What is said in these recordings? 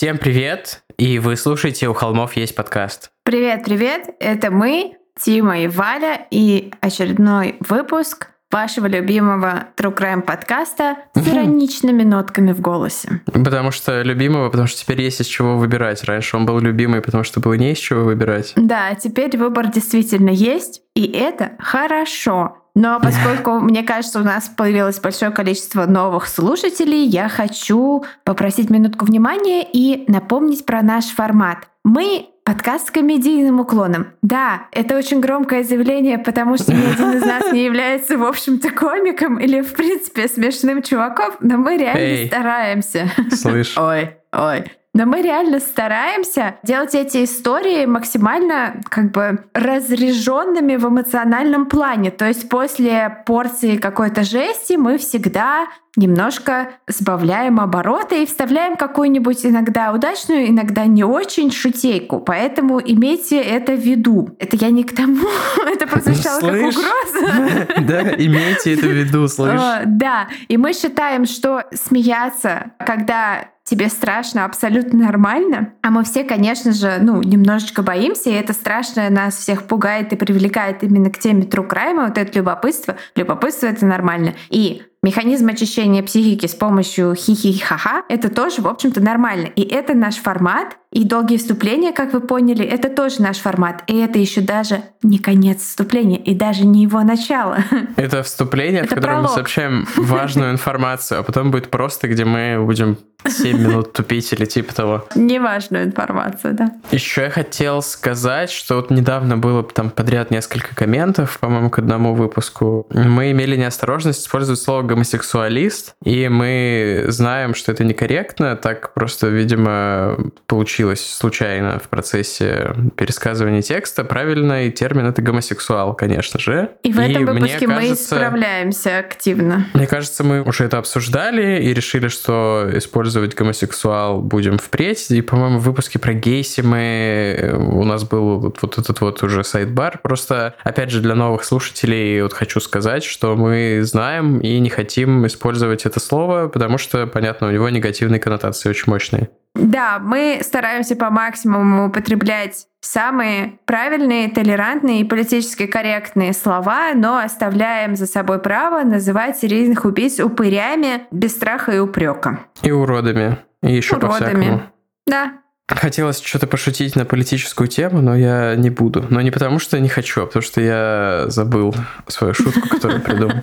Всем привет, и вы слушаете «У холмов есть подкаст». Привет-привет, это мы, Тима и Валя, и очередной выпуск вашего любимого True Crime подкаста с ироничными нотками в голосе. Потому что любимого, потому что теперь есть из чего выбирать. Раньше он был любимый, потому что было не из чего выбирать. Да, теперь выбор действительно есть, и это хорошо. Но поскольку, мне кажется, у нас появилось большое количество новых слушателей, я хочу попросить минутку внимания и напомнить про наш формат. Мы подкаст с комедийным уклоном. Да, это очень громкое заявление, потому что ни один из нас не является, в общем-то, комиком или, в принципе, смешным чуваком, но мы реально Эй. стараемся. Слышь. Ой, ой. Но мы реально стараемся делать эти истории максимально как бы разряженными в эмоциональном плане. То есть после порции какой-то жести мы всегда немножко сбавляем обороты и вставляем какую-нибудь иногда удачную, иногда не очень шутейку. Поэтому имейте это в виду. Это я не к тому, это прозвучало как Слышь? угроза. Да, имейте это в виду, слышь. Э, Да, и мы считаем, что смеяться, когда тебе страшно, абсолютно нормально. А мы все, конечно же, ну, немножечко боимся, и это страшное нас всех пугает и привлекает именно к теме true crime, вот это любопытство. Любопытство — это нормально. И механизм очищения психики с помощью хи-хи-ха-ха — это тоже, в общем-то, нормально. И это наш формат, и долгие вступления, как вы поняли, это тоже наш формат. И это еще даже не конец вступления, и даже не его начало. Это вступление, в Это котором мы пролог. сообщаем важную информацию, а потом будет просто, где мы будем 7 минут тупить или типа того. Неважную информацию, да. Еще я хотел сказать, что вот недавно было там подряд несколько комментов, по-моему, к одному выпуску. Мы имели неосторожность использовать слово гомосексуалист, и мы знаем, что это некорректно, так просто, видимо, получилось случайно в процессе пересказывания текста. Правильный термин это гомосексуал, конечно же. И в этом мне выпуске мы кажется- исправляемся активно. мне кажется, мы уже это обсуждали и решили, что использовать гомосексуал будем впредь. И, по-моему, в выпуске про гейси мы... э, У нас был вот, вот этот вот уже сайт-бар. Просто, опять же, для новых слушателей вот хочу сказать, что мы знаем и не хотим использовать это слово, потому что, понятно, у него негативные коннотации очень мощные. Да, мы стараемся по максимуму употреблять самые правильные, толерантные и политически корректные слова, но оставляем за собой право называть серийных убийц упырями без страха и упрека. И уродами. И еще. Уродами. Да, Хотелось что-то пошутить на политическую тему, но я не буду. Но не потому, что не хочу, а потому что я забыл свою шутку, которую придумал.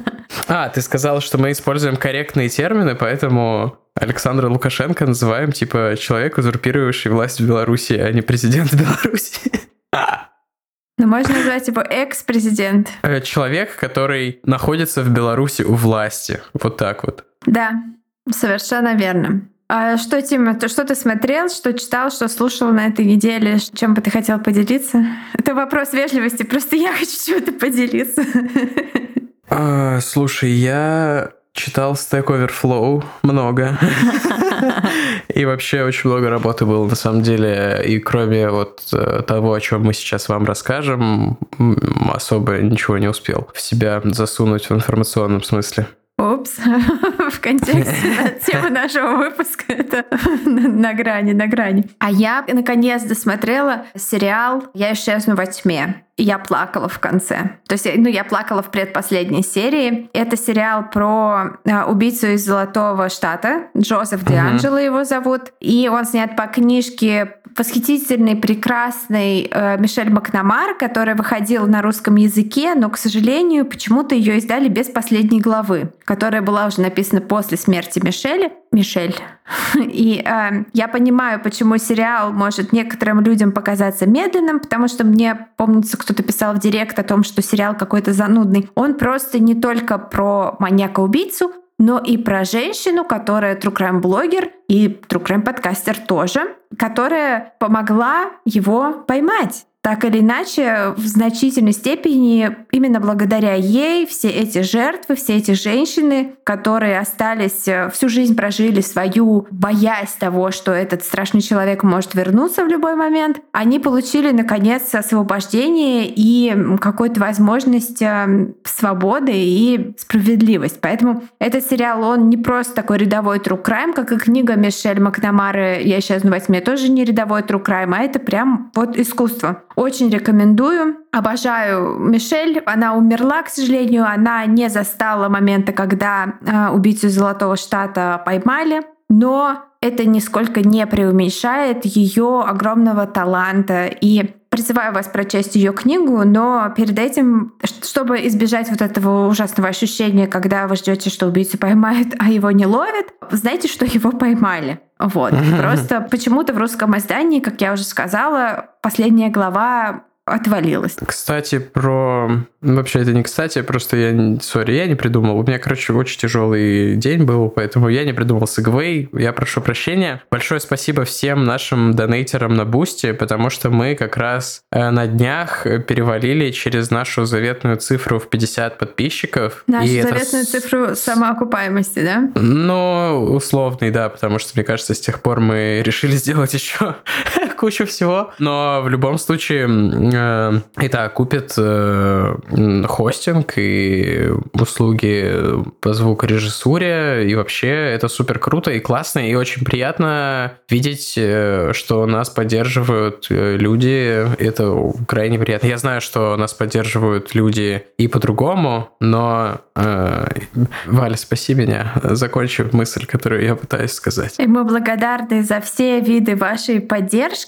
А, ты сказал, что мы используем корректные термины, поэтому Александра Лукашенко называем типа человек, узурпирующий власть в Беларуси, а не президент Беларуси. но можно назвать его экс-президент. Э, Человек, который находится в Беларуси у власти. Вот так вот. Да, совершенно верно. А что, Тима, что ты смотрел, что читал, что слушал на этой неделе? Чем бы ты хотел поделиться? Это вопрос вежливости, просто я хочу чем-то поделиться. А, слушай, я читал Stack Overflow много. И вообще очень много работы было на самом деле. И кроме вот э, того, о чем мы сейчас вам расскажем, особо ничего не успел в себя засунуть в информационном смысле. Упс, в контексте темы нашего выпуска это на, грани, на грани. А я наконец досмотрела сериал «Я исчезну во тьме». И я плакала в конце. То есть, ну, я плакала в предпоследней серии. Это сериал про э, убийцу из Золотого Штата. Джозеф Дианджело его зовут. И он снят по книжке восхитительной, прекрасной э, Мишель Макнамар, которая выходила на русском языке, но, к сожалению, почему-то ее издали без последней главы, которая была уже написана после смерти Мишеля. Мишель. И э, я понимаю, почему сериал может некоторым людям показаться медленным, потому что мне, помнится, кто-то писал в директ о том, что сериал какой-то занудный. Он просто не только про маньяка-убийцу, но и про женщину, которая true crime блогер и true crime подкастер тоже, которая помогла его поймать так или иначе, в значительной степени именно благодаря ей все эти жертвы, все эти женщины, которые остались, э, всю жизнь прожили свою, боясь того, что этот страшный человек может вернуться в любой момент, они получили, наконец, освобождение и какую-то возможность э, свободы и справедливость. Поэтому этот сериал, он не просто такой рядовой true crime, как и книга Мишель Макнамары «Я исчезну во тьме», тоже не рядовой true crime, а это прям вот искусство. Очень рекомендую. Обожаю Мишель. Она умерла, к сожалению. Она не застала момента, когда э, убийцу Золотого Штата поймали. Но это нисколько не преуменьшает ее огромного таланта. И призываю вас прочесть ее книгу, но перед этим, чтобы избежать вот этого ужасного ощущения, когда вы ждете, что убийцу поймают, а его не ловят, знаете, что его поймали. Вот. Просто почему-то в русском издании, как я уже сказала, последняя глава отвалилась. Кстати, про... Вообще это не кстати, просто я... Sorry, я не придумал. У меня, короче, очень тяжелый день был, поэтому я не придумал segue. Я прошу прощения. Большое спасибо всем нашим донейтерам на Boosty, потому что мы как раз э, на днях перевалили через нашу заветную цифру в 50 подписчиков. Нашу и заветную это... цифру самоокупаемости, да? Ну, условный, да, потому что, мне кажется, с тех пор мы решили сделать еще кучу всего. Но в любом случае Э, итак, купит э, хостинг и услуги по звукорежиссуре, и вообще это супер круто и классно, и очень приятно видеть, э, что нас поддерживают люди, это крайне приятно. Я знаю, что нас поддерживают люди и по-другому, но Валя, спаси меня, закончу мысль, которую я пытаюсь сказать. И мы благодарны за все виды вашей поддержки,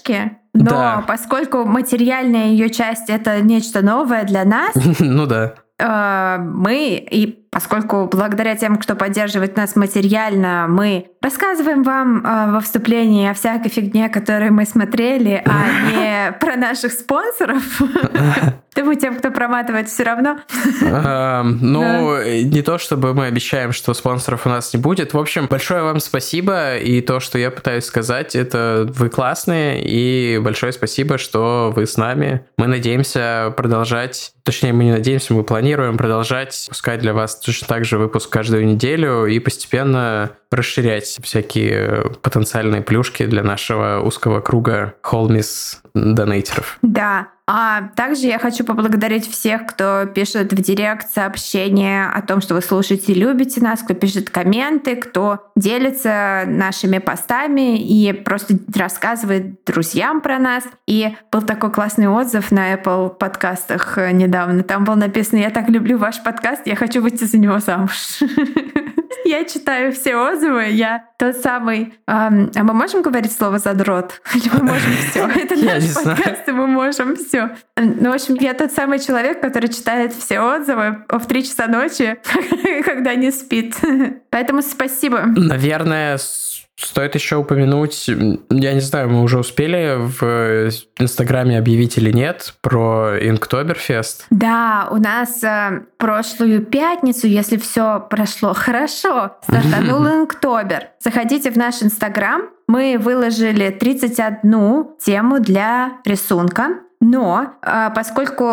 но да. поскольку материальная ее часть это нечто новое для нас, ну да, э, мы и поскольку благодаря тем, кто поддерживает нас материально, мы рассказываем вам э, во вступлении о всякой фигне, которую мы смотрели, а не про наших спонсоров. Думаю, тем, кто проматывает, все равно. Ну, не то, чтобы мы обещаем, что спонсоров у нас не будет. В общем, большое вам спасибо. И то, что я пытаюсь сказать, это вы классные. И большое спасибо, что вы с нами. Мы надеемся продолжать, точнее, мы не надеемся, мы планируем продолжать пускать для вас точно так же выпуск каждую неделю и постепенно расширять всякие потенциальные плюшки для нашего узкого круга холмис донейтеров. Да, а также я хочу поблагодарить всех, кто пишет в директ сообщения о том, что вы слушаете и любите нас, кто пишет комменты, кто делится нашими постами и просто рассказывает друзьям про нас. И был такой классный отзыв на Apple подкастах недавно. Там было написано «Я так люблю ваш подкаст, я хочу выйти за него замуж». Я читаю все отзывы, я тот самый... А мы можем говорить слово «задрот»? Или мы можем все? Это наш подкаст, и мы можем все. Ну, в общем, я тот самый человек, который читает все отзывы в три часа ночи, когда не спит. Поэтому спасибо. Наверное, Стоит еще упомянуть, я не знаю, мы уже успели в Инстаграме объявить или нет про Инктоберфест. Да, у нас э, прошлую пятницу, если все прошло хорошо, стартанул Инктобер. Заходите в наш Инстаграм, мы выложили 31 тему для рисунка. Но а, поскольку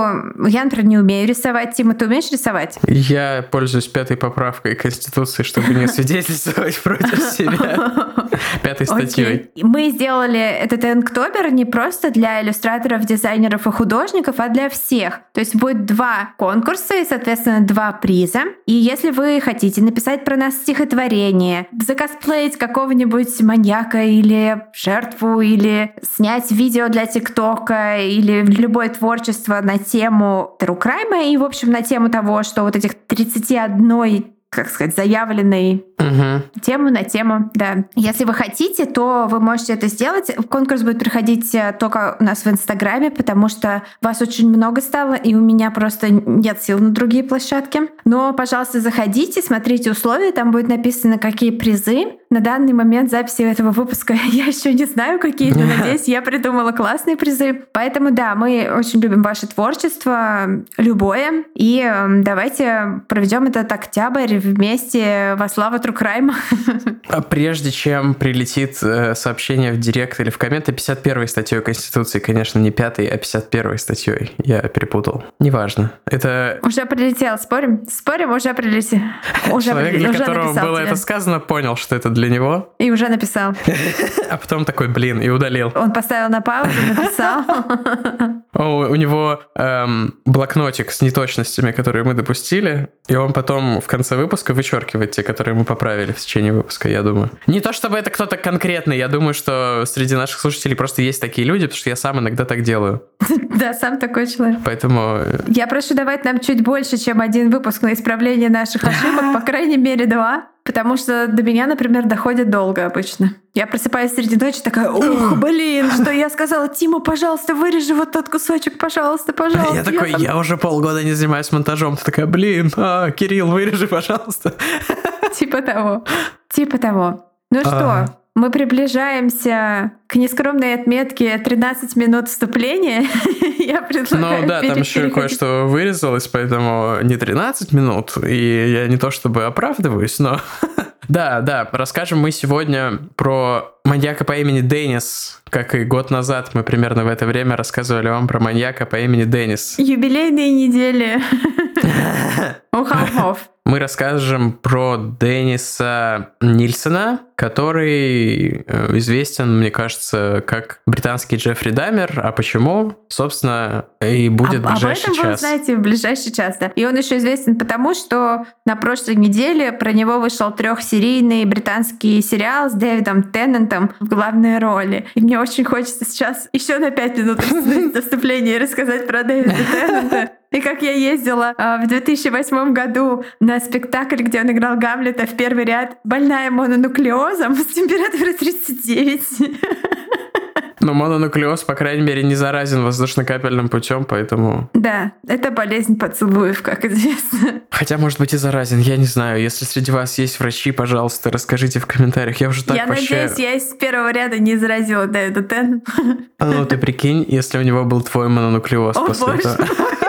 я, например, не умею рисовать, Тима, ты умеешь рисовать? Я пользуюсь пятой поправкой Конституции, чтобы не свидетельствовать против себя. Пятой статьей. Мы сделали этот Инктобер не просто для иллюстраторов, дизайнеров и художников, а для всех. То есть будет два конкурса и, соответственно, два приза. И если вы хотите написать про нас стихотворение, закосплеить какого-нибудь маньяка или жертву, или снять видео для ТикТока, или любое творчество на тему True Crime и, в общем, на тему того, что вот этих 31 как сказать, заявленной угу. тему на тему, да. Если вы хотите, то вы можете это сделать. Конкурс будет проходить э, только у нас в Инстаграме, потому что вас очень много стало, и у меня просто нет сил на другие площадки. Но, пожалуйста, заходите, смотрите условия, там будет написано, какие призы. На данный момент записи этого выпуска я еще не знаю, какие, но надеюсь, я придумала классные призы. Поэтому, да, мы очень любим ваше творчество, любое, и эм, давайте проведем этот октябрь вместе во славу True Crime. А прежде чем прилетит э, сообщение в директ или в комменты, 51 статьей Конституции, конечно, не 5, а 51 статьей. Я перепутал. Неважно. Это... Уже прилетел, спорим? Спорим, уже прилетел. Уже Человек, прилетел, для уже которого было тебе. это сказано, понял, что это для него, И уже написал. а потом такой, блин, и удалил. Он поставил на паузу, написал. У него эм, блокнотик с неточностями, которые мы допустили, и он потом в конце выпуска вычеркивает те, которые мы поправили в течение выпуска, я думаю. Не то чтобы это кто-то конкретный, я думаю, что среди наших слушателей просто есть такие люди, потому что я сам иногда так делаю. Да, сам такой человек. Поэтому э, Я прошу давать нам чуть больше, чем один выпуск на исправление наших ошибок, по крайней мере два. Потому что до меня, например, доходит долго обычно. Я просыпаюсь среди ночи такая, ух, блин, что я сказала, Тима, пожалуйста, вырежи вот тот кусочек, пожалуйста, пожалуйста. я такой, там- я уже полгода не занимаюсь монтажом. Ты такая, блин, а, Кирилл, вырежи, пожалуйста. Типа того. Типа того. Ну А. что, мы приближаемся к нескромной отметке 13 минут вступления. Я предлагаю Ну да, там еще кое-что вырезалось, поэтому не 13 минут, и я не то чтобы оправдываюсь, но... Да, да, расскажем мы сегодня про маньяка по имени Деннис, как и год назад мы примерно в это время рассказывали вам про маньяка по имени Деннис. Юбилейные недели у холмов. Мы расскажем про Денниса Нильсона, который э, известен, мне кажется, как британский Джеффри Дамер. А почему? Собственно, и будет в Об- ближайший Об этом вы час. узнаете в ближайший час, да. И он еще известен потому, что на прошлой неделе про него вышел трехсерийный британский сериал с Дэвидом Теннантом в главной роли. И мне очень хочется сейчас еще на пять минут вступление и рассказать про Дэвида Теннанта. И как я ездила а, в 2008 году на спектакль, где он играл Гамлета в первый ряд, больная мононуклеозом с температурой 39. Но мононуклеоз, по крайней мере, не заразен воздушно-капельным путем, поэтому... Да, это болезнь поцелуев, как известно. Хотя, может быть, и заразен, я не знаю. Если среди вас есть врачи, пожалуйста, расскажите в комментариях. Я уже так я вообще... надеюсь, я из первого ряда не заразила Дэвида Тен. А Ну, ты прикинь, если у него был твой мононуклеоз О, после боже этого. мой.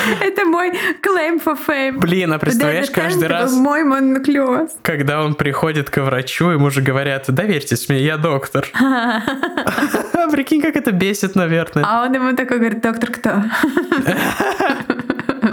Это мой claim for fame. Блин, а представляешь, каждый раз, мой мононуклеоз. когда он приходит к врачу, ему же говорят, доверьтесь мне, я доктор. Прикинь, как это бесит, наверное. А он ему такой говорит, доктор кто?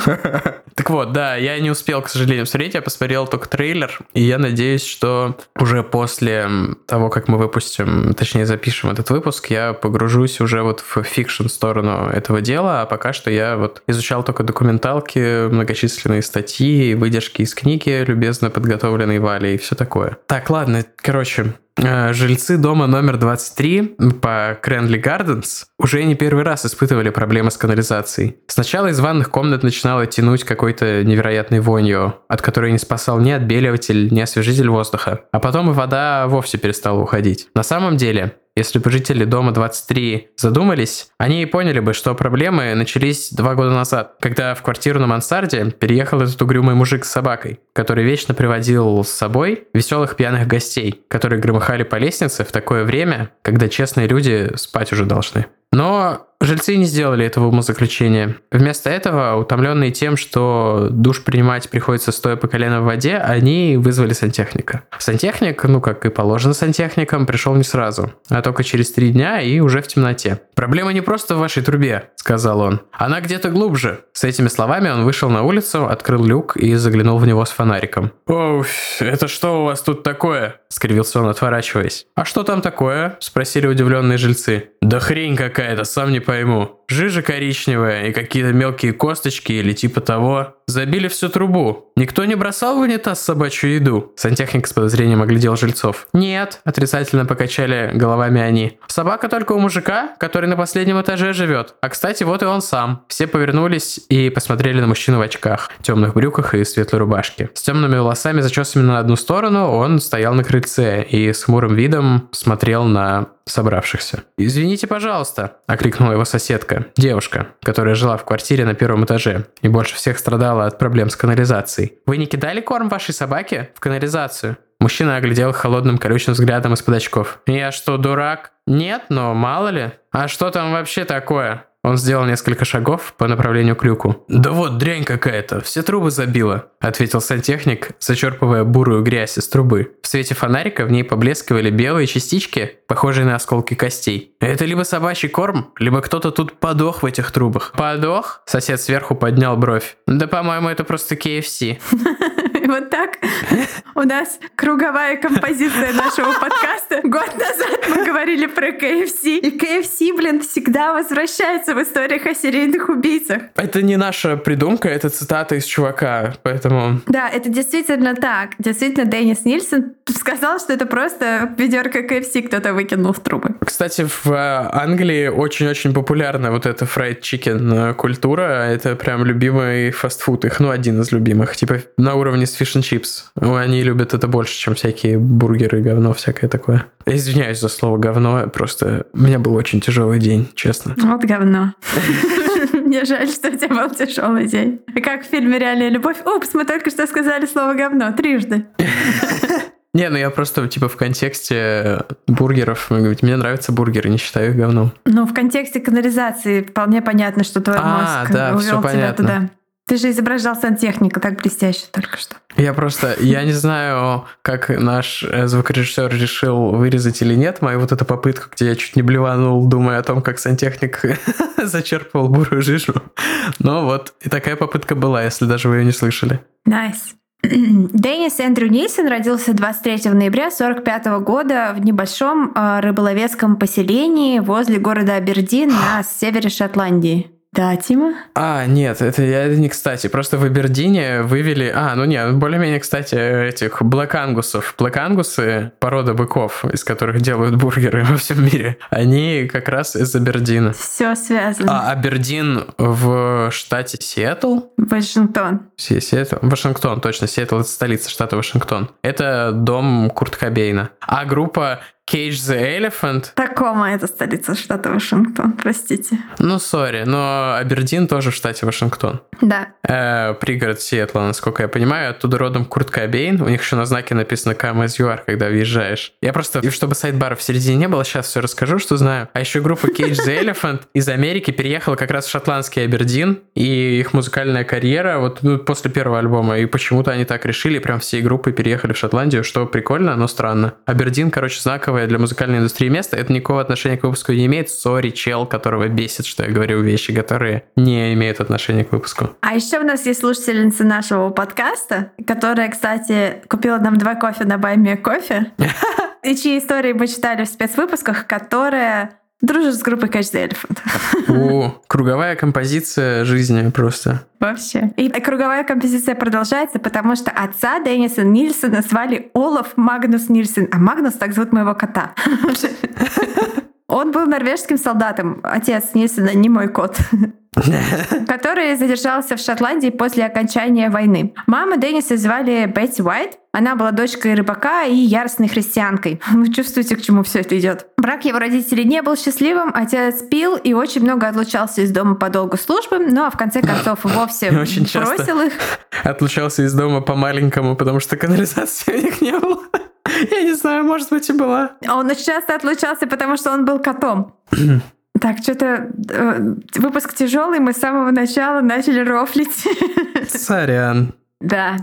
Так вот, да, я не успел, к сожалению, смотреть, я посмотрел только трейлер, и я надеюсь, что уже после того, как мы выпустим, точнее запишем этот выпуск, я погружусь уже вот в fiction сторону этого дела, а пока что я вот изучал только документалки, многочисленные статьи, выдержки из книги, любезно подготовленной Валей и все такое. Так, ладно, короче, Жильцы дома номер 23 по Cranley Gardens уже не первый раз испытывали проблемы с канализацией. Сначала из ванных комнат начинало тянуть какой-то невероятной вонью, от которой не спасал ни отбеливатель, ни освежитель воздуха. А потом и вода вовсе перестала уходить. На самом деле, если бы жители дома 23 задумались, они и поняли бы, что проблемы начались два года назад, когда в квартиру на мансарде переехал этот угрюмый мужик с собакой, который вечно приводил с собой веселых пьяных гостей, которые громыхали по лестнице в такое время, когда честные люди спать уже должны. Но жильцы не сделали этого умозаключения. Вместо этого, утомленные тем, что душ принимать приходится стоя по колено в воде, они вызвали сантехника. Сантехник, ну как и положено сантехникам, пришел не сразу, а только через три дня и уже в темноте. «Проблема не просто в вашей трубе», — сказал он. «Она где-то глубже». С этими словами он вышел на улицу, открыл люк и заглянул в него с фонариком. «Оу, это что у вас тут такое?» — скривился он, отворачиваясь. «А что там такое?» — спросили удивленные жильцы. «Да хрень какая-то, сам не пойму. Жижа коричневая и какие-то мелкие косточки или типа того. Забили всю трубу. Никто не бросал в унитаз собачью еду?» Сантехник с подозрением оглядел жильцов. «Нет», — отрицательно покачали головами они. «Собака только у мужика, который на последнем этаже живет. А, кстати, вот и он сам». Все повернулись и посмотрели на мужчину в очках, темных брюках и светлой рубашке. С темными волосами, зачесанными на одну сторону, он стоял на крыльце и с хмурым видом смотрел на собравшихся. «Извините, пожалуйста», — окликнула его соседка, девушка, которая жила в квартире на первом этаже и больше всех страдала от проблем с канализацией. «Вы не кидали корм вашей собаке в канализацию?» Мужчина оглядел холодным колючим взглядом из-под очков. «Я что, дурак?» «Нет, но мало ли. А что там вообще такое?» Он сделал несколько шагов по направлению к люку. «Да вот дрянь какая-то, все трубы забила», — ответил сантехник, зачерпывая бурую грязь из трубы. В свете фонарика в ней поблескивали белые частички, похожие на осколки костей. «Это либо собачий корм, либо кто-то тут подох в этих трубах». «Подох?» — сосед сверху поднял бровь. «Да, по-моему, это просто KFC». Вот так у нас круговая композиция нашего подкаста. Год назад мы говорили про KFC. И KFC, блин, всегда возвращается в историях о серийных убийцах. Это не наша придумка, это цитата из чувака, поэтому... Да, это действительно так. Действительно, Деннис Нильсон сказал, что это просто ведерко KFC кто-то выкинул в трубы. Кстати, в э, Англии очень-очень популярна вот эта fried chicken культура. Это прям любимый фастфуд их, ну, один из любимых. Типа на уровне с фиш чипс. Они любят это больше, чем всякие бургеры, говно, всякое такое. Извиняюсь за слово говно, просто у меня был очень тяжелый день, честно. Вот говно. Мне жаль, что у тебя был тяжелый день. Как в фильме «Реальная любовь». Упс, мы только что сказали слово говно трижды. Не, ну я просто, типа, в контексте бургеров, мне нравятся бургеры, не считаю их говном. Ну, в контексте канализации вполне понятно, что твой а, мозг да, увел тебя туда. Ты же изображал сантехника так блестяще только что. Я просто, я не знаю, как наш э, звукорежиссер решил вырезать или нет мою вот эту попытку, где я чуть не блеванул, думая о том, как сантехник зачерпывал бурую жижу. Но вот и такая попытка была, если даже вы ее не слышали. Nice. Деннис Эндрю Нильсон родился 23 ноября 1945 года в небольшом э, рыболовецком поселении возле города Абердин на севере Шотландии. Да, Тима? А, нет, это, это не кстати. Просто в Абердине вывели... А, ну нет, более-менее, кстати, этих Блэк Ангусов. Блэк Ангусы, порода быков, из которых делают бургеры во всем мире, они как раз из Абердина. Все связано. А Абердин в штате Сиэтл? Вашингтон. Сиэтл? Вашингтон, точно. Сиэтл — это столица штата Вашингтон. Это дом Курт Кобейна. А группа Cage the Elephant. Такома это столица штата Вашингтон, простите. Ну, sorry, но Абердин тоже в штате Вашингтон. Да. Э, пригород Сиэтла, насколько я понимаю. Оттуда родом Курт Кобейн. У них еще на знаке написано Come as you are, когда въезжаешь. Я просто, и чтобы sidebar а в середине не было, сейчас все расскажу, что знаю. А еще группа Cage the Elephant из Америки переехала как раз в шотландский Абердин, и их музыкальная карьера вот ну, после первого альбома, и почему-то они так решили, прям всей группой переехали в Шотландию, что прикольно, но странно. Абердин, короче, знаковый знаковое для музыкальной индустрии место. Это никакого отношения к выпуску не имеет. Sorry, чел, которого бесит, что я говорю вещи, которые не имеют отношения к выпуску. А еще у нас есть слушательница нашего подкаста, которая, кстати, купила нам два кофе на Buy Me a Coffee. И чьи истории мы читали в спецвыпусках, которая дружит с группой Cage the Elephant. О, круговая композиция жизни просто. Вообще. И круговая композиция продолжается, потому что отца Денниса Нильсона звали Олаф Магнус Нильсон, а Магнус так зовут моего кота. Он был норвежским солдатом. Отец Нильсона не мой кот. который задержался в Шотландии после окончания войны. Маму Денниса звали Бетти Уайт. Она была дочкой рыбака и яростной христианкой. Вы чувствуете, к чему все это идет. Брак его родителей не был счастливым, отец пил и очень много отлучался из дома по долгу службы, ну а в конце концов вовсе очень бросил их. Отлучался из дома по маленькому, потому что канализации у них не было. Я не знаю, может быть и была. Он очень часто отлучался, потому что он был котом. Так, что-то э, выпуск тяжелый, мы с самого начала начали рофлить. Сорян. Да.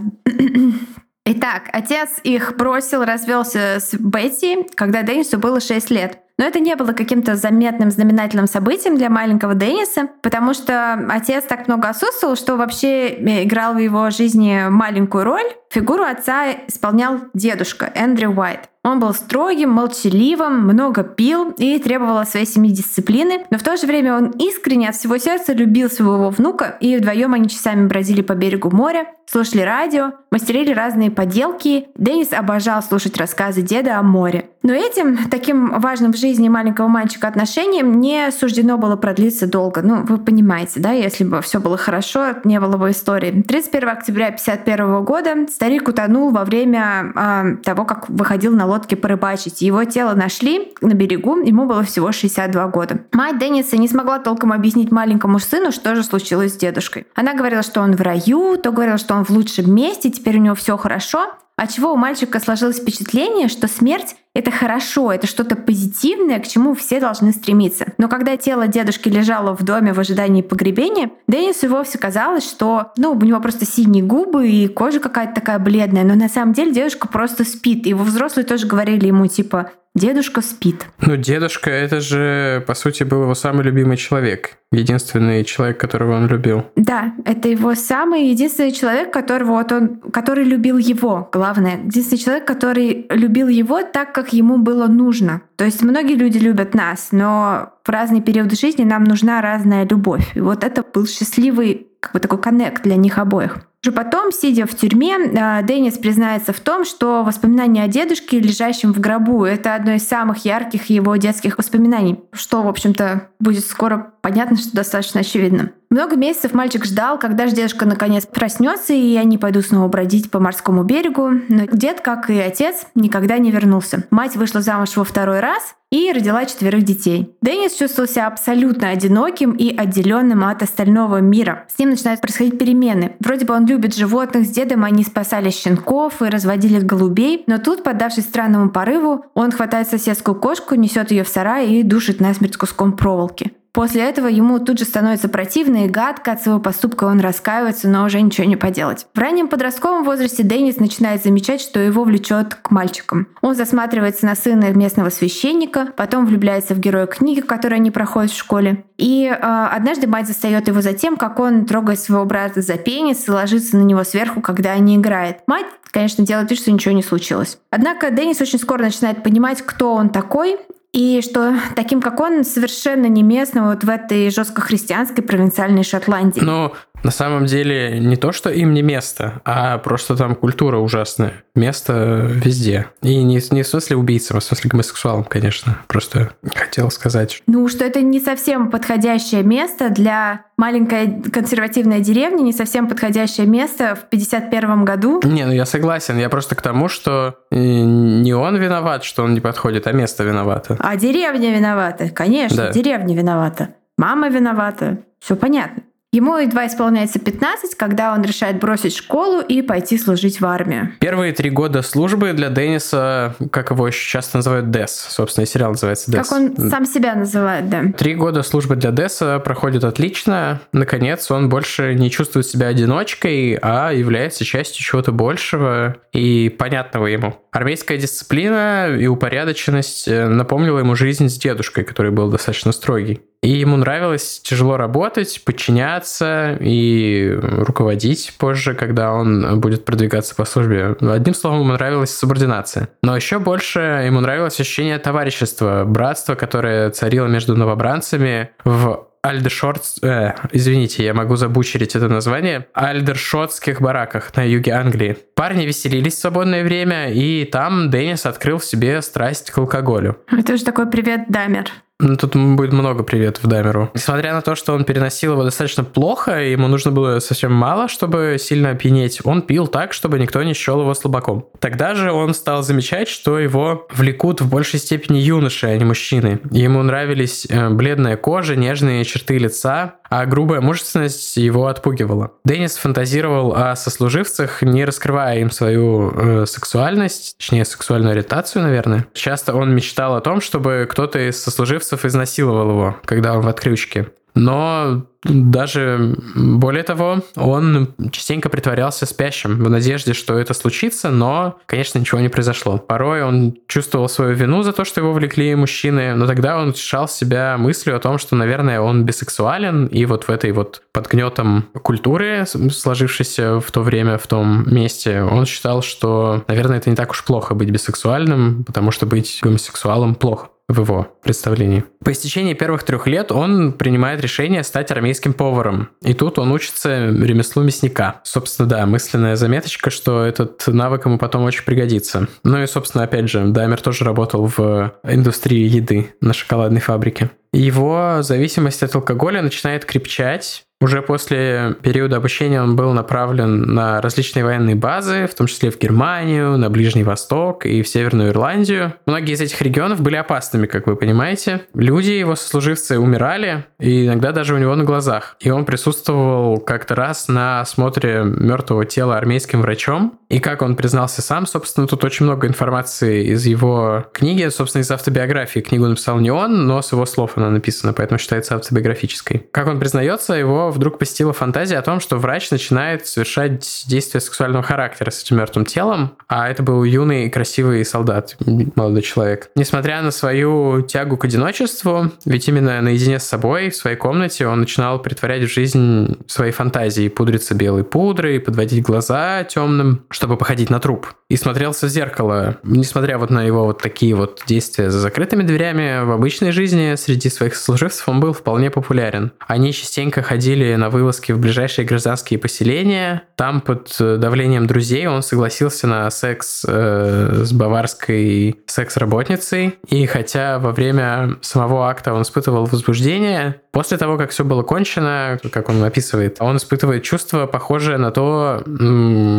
Итак, отец их бросил, развелся с Бетти, когда Деннису было 6 лет. Но это не было каким-то заметным знаменательным событием для маленького Денниса, потому что отец так много отсутствовал, что вообще э, играл в его жизни маленькую роль. Фигуру отца исполнял дедушка Эндрю Уайт. Он был строгим, молчаливым, много пил и требовал от своей семьи дисциплины, но в то же время он искренне от всего сердца любил своего внука, и вдвоем они часами бродили по берегу моря, слушали радио, мастерили разные поделки. Деннис обожал слушать рассказы деда о море. Но этим, таким важным в жизни маленького мальчика отношением, не суждено было продлиться долго. Ну, вы понимаете, да, если бы все было хорошо, не было бы истории. 31 октября 1951 года старик утонул во время э, того, как выходил на лодке порыбачить. Его тело нашли на берегу, ему было всего 62 года. Мать Денниса не смогла толком объяснить маленькому сыну, что же случилось с дедушкой. Она говорила, что он в раю, то говорила, что он в лучшем месте, теперь у него все хорошо. от чего у мальчика сложилось впечатление, что смерть это хорошо, это что-то позитивное, к чему все должны стремиться. Но когда тело дедушки лежало в доме в ожидании погребения, Денису вовсе казалось, что ну, у него просто синие губы и кожа какая-то такая бледная, но на самом деле дедушка просто спит. И его взрослые тоже говорили ему, типа, Дедушка спит. Ну, дедушка, это же, по сути, был его самый любимый человек. Единственный человек, которого он любил. Да, это его самый единственный человек, которого вот он, который любил его, главное. Единственный человек, который любил его так, как ему было нужно. То есть многие люди любят нас, но в разные периоды жизни нам нужна разная любовь. И вот это был счастливый как бы такой коннект для них обоих. Уже потом, сидя в тюрьме, а, Деннис признается в том, что воспоминания о дедушке, лежащем в гробу, это одно из самых ярких его детских воспоминаний, что, в общем-то, будет скоро понятно, что достаточно очевидно. Много месяцев мальчик ждал, когда же дедушка наконец проснется, и они пойдут снова бродить по морскому берегу. Но дед, как и отец, никогда не вернулся. Мать вышла замуж во второй раз и родила четверых детей. Деннис чувствовал себя абсолютно одиноким и отделенным от остального мира. С ним начинают происходить перемены. Вроде бы он любит животных, с дедом они спасали щенков и разводили голубей, но тут, поддавшись странному порыву, он хватает соседскую кошку, несет ее в сарай и душит насмерть куском проволоки. После этого ему тут же становится противно и гадко, от своего поступка он раскаивается, но уже ничего не поделать. В раннем подростковом возрасте Деннис начинает замечать, что его влечет к мальчикам. Он засматривается на сына местного священника, потом влюбляется в героя книги, которую они проходят в школе. И э, однажды мать застает его за тем, как он трогает своего брата за пенис и ложится на него сверху, когда они играют. Мать конечно, делает вид, что ничего не случилось. Однако Деннис очень скоро начинает понимать, кто он такой, и что таким, как он, совершенно не местно вот в этой жестко христианской провинциальной Шотландии. Ну, на самом деле не то, что им не место, а просто там культура ужасная. Место везде. И не, не в смысле убийцам, а в смысле гомосексуалам, конечно. Просто хотел сказать. Ну, что это не совсем подходящее место для маленькой консервативной деревни, не совсем подходящее место в 51 году. Не, ну я согласен. Я просто к тому, что э, не он виноват, что он не подходит, а место виновато. А деревня виновата. Конечно, да. деревня виновата. Мама виновата. Все понятно. Ему едва исполняется 15, когда он решает бросить школу и пойти служить в армию. Первые три года службы для Денниса, как его еще часто называют, Дес. Собственно, сериал называется Дес. Как он сам себя называет, да. Три года службы для Деса проходят отлично. Наконец, он больше не чувствует себя одиночкой, а является частью чего-то большего и понятного ему. Армейская дисциплина и упорядоченность э, напомнила ему жизнь с дедушкой, который был достаточно строгий. И ему нравилось тяжело работать, подчиняться и руководить позже, когда он будет продвигаться по службе. Одним словом, ему нравилась субординация. Но еще больше ему нравилось ощущение товарищества, братства, которое царило между новобранцами в Альдершорт, э, извините, я могу забучерить это название, Альдершотских бараках на юге Англии. Парни веселились в свободное время, и там Деннис открыл в себе страсть к алкоголю. Это же такой привет, Дамер. Ну, тут будет много приветов Дамеру. Несмотря на то, что он переносил его достаточно плохо, ему нужно было совсем мало, чтобы сильно опьянеть, он пил так, чтобы никто не счел его слабаком. Тогда же он стал замечать, что его влекут в большей степени юноши, а не мужчины. Ему нравились э, бледная кожа, нежные черты лица, а грубая мужественность его отпугивала. Деннис фантазировал о сослуживцах, не раскрывая им свою э, сексуальность, точнее, сексуальную ориентацию, наверное. Часто он мечтал о том, чтобы кто-то из сослуживцев изнасиловал его, когда он в отключке. Но даже более того, он частенько притворялся спящим в надежде, что это случится, но, конечно, ничего не произошло. Порой он чувствовал свою вину за то, что его влекли мужчины, но тогда он утешал себя мыслью о том, что, наверное, он бисексуален, и вот в этой вот под гнетом культуры, сложившейся в то время в том месте, он считал, что, наверное, это не так уж плохо быть бисексуальным, потому что быть гомосексуалом плохо в его представлении. По истечении первых трех лет он принимает решение стать армейским поваром. И тут он учится ремеслу мясника. Собственно, да, мысленная заметочка, что этот навык ему потом очень пригодится. Ну и, собственно, опять же, Даймер тоже работал в индустрии еды на шоколадной фабрике. Его зависимость от алкоголя начинает крепчать, уже после периода обучения он был направлен на различные военные базы, в том числе в Германию, на Ближний Восток и в Северную Ирландию. Многие из этих регионов были опасными, как вы понимаете. Люди, его сослуживцы, умирали, и иногда даже у него на глазах. И он присутствовал как-то раз на осмотре мертвого тела армейским врачом, И как он признался сам, собственно, тут очень много информации из его книги, собственно, из автобиографии. Книгу написал не он, но с его слов она написана, поэтому считается автобиографической. Как он признается, его вдруг посетила фантазия о том, что врач начинает совершать действия сексуального характера с этим мертвым телом, а это был юный красивый солдат, молодой человек. Несмотря на свою тягу к одиночеству, ведь именно наедине с собой, в своей комнате, он начинал притворять в жизнь свои фантазии, пудриться белой пудрой, подводить глаза темным, чтобы походить на труп. И смотрелся в зеркало. Несмотря вот на его вот такие вот действия за закрытыми дверями, в обычной жизни среди своих сослуживцев он был вполне популярен. Они частенько ходили на вылазки в ближайшие гражданские поселения. Там под давлением друзей он согласился на секс э, с баварской секс-работницей. И хотя во время самого акта он испытывал возбуждение, после того, как все было кончено, как он описывает, он испытывает чувство, похожее на то,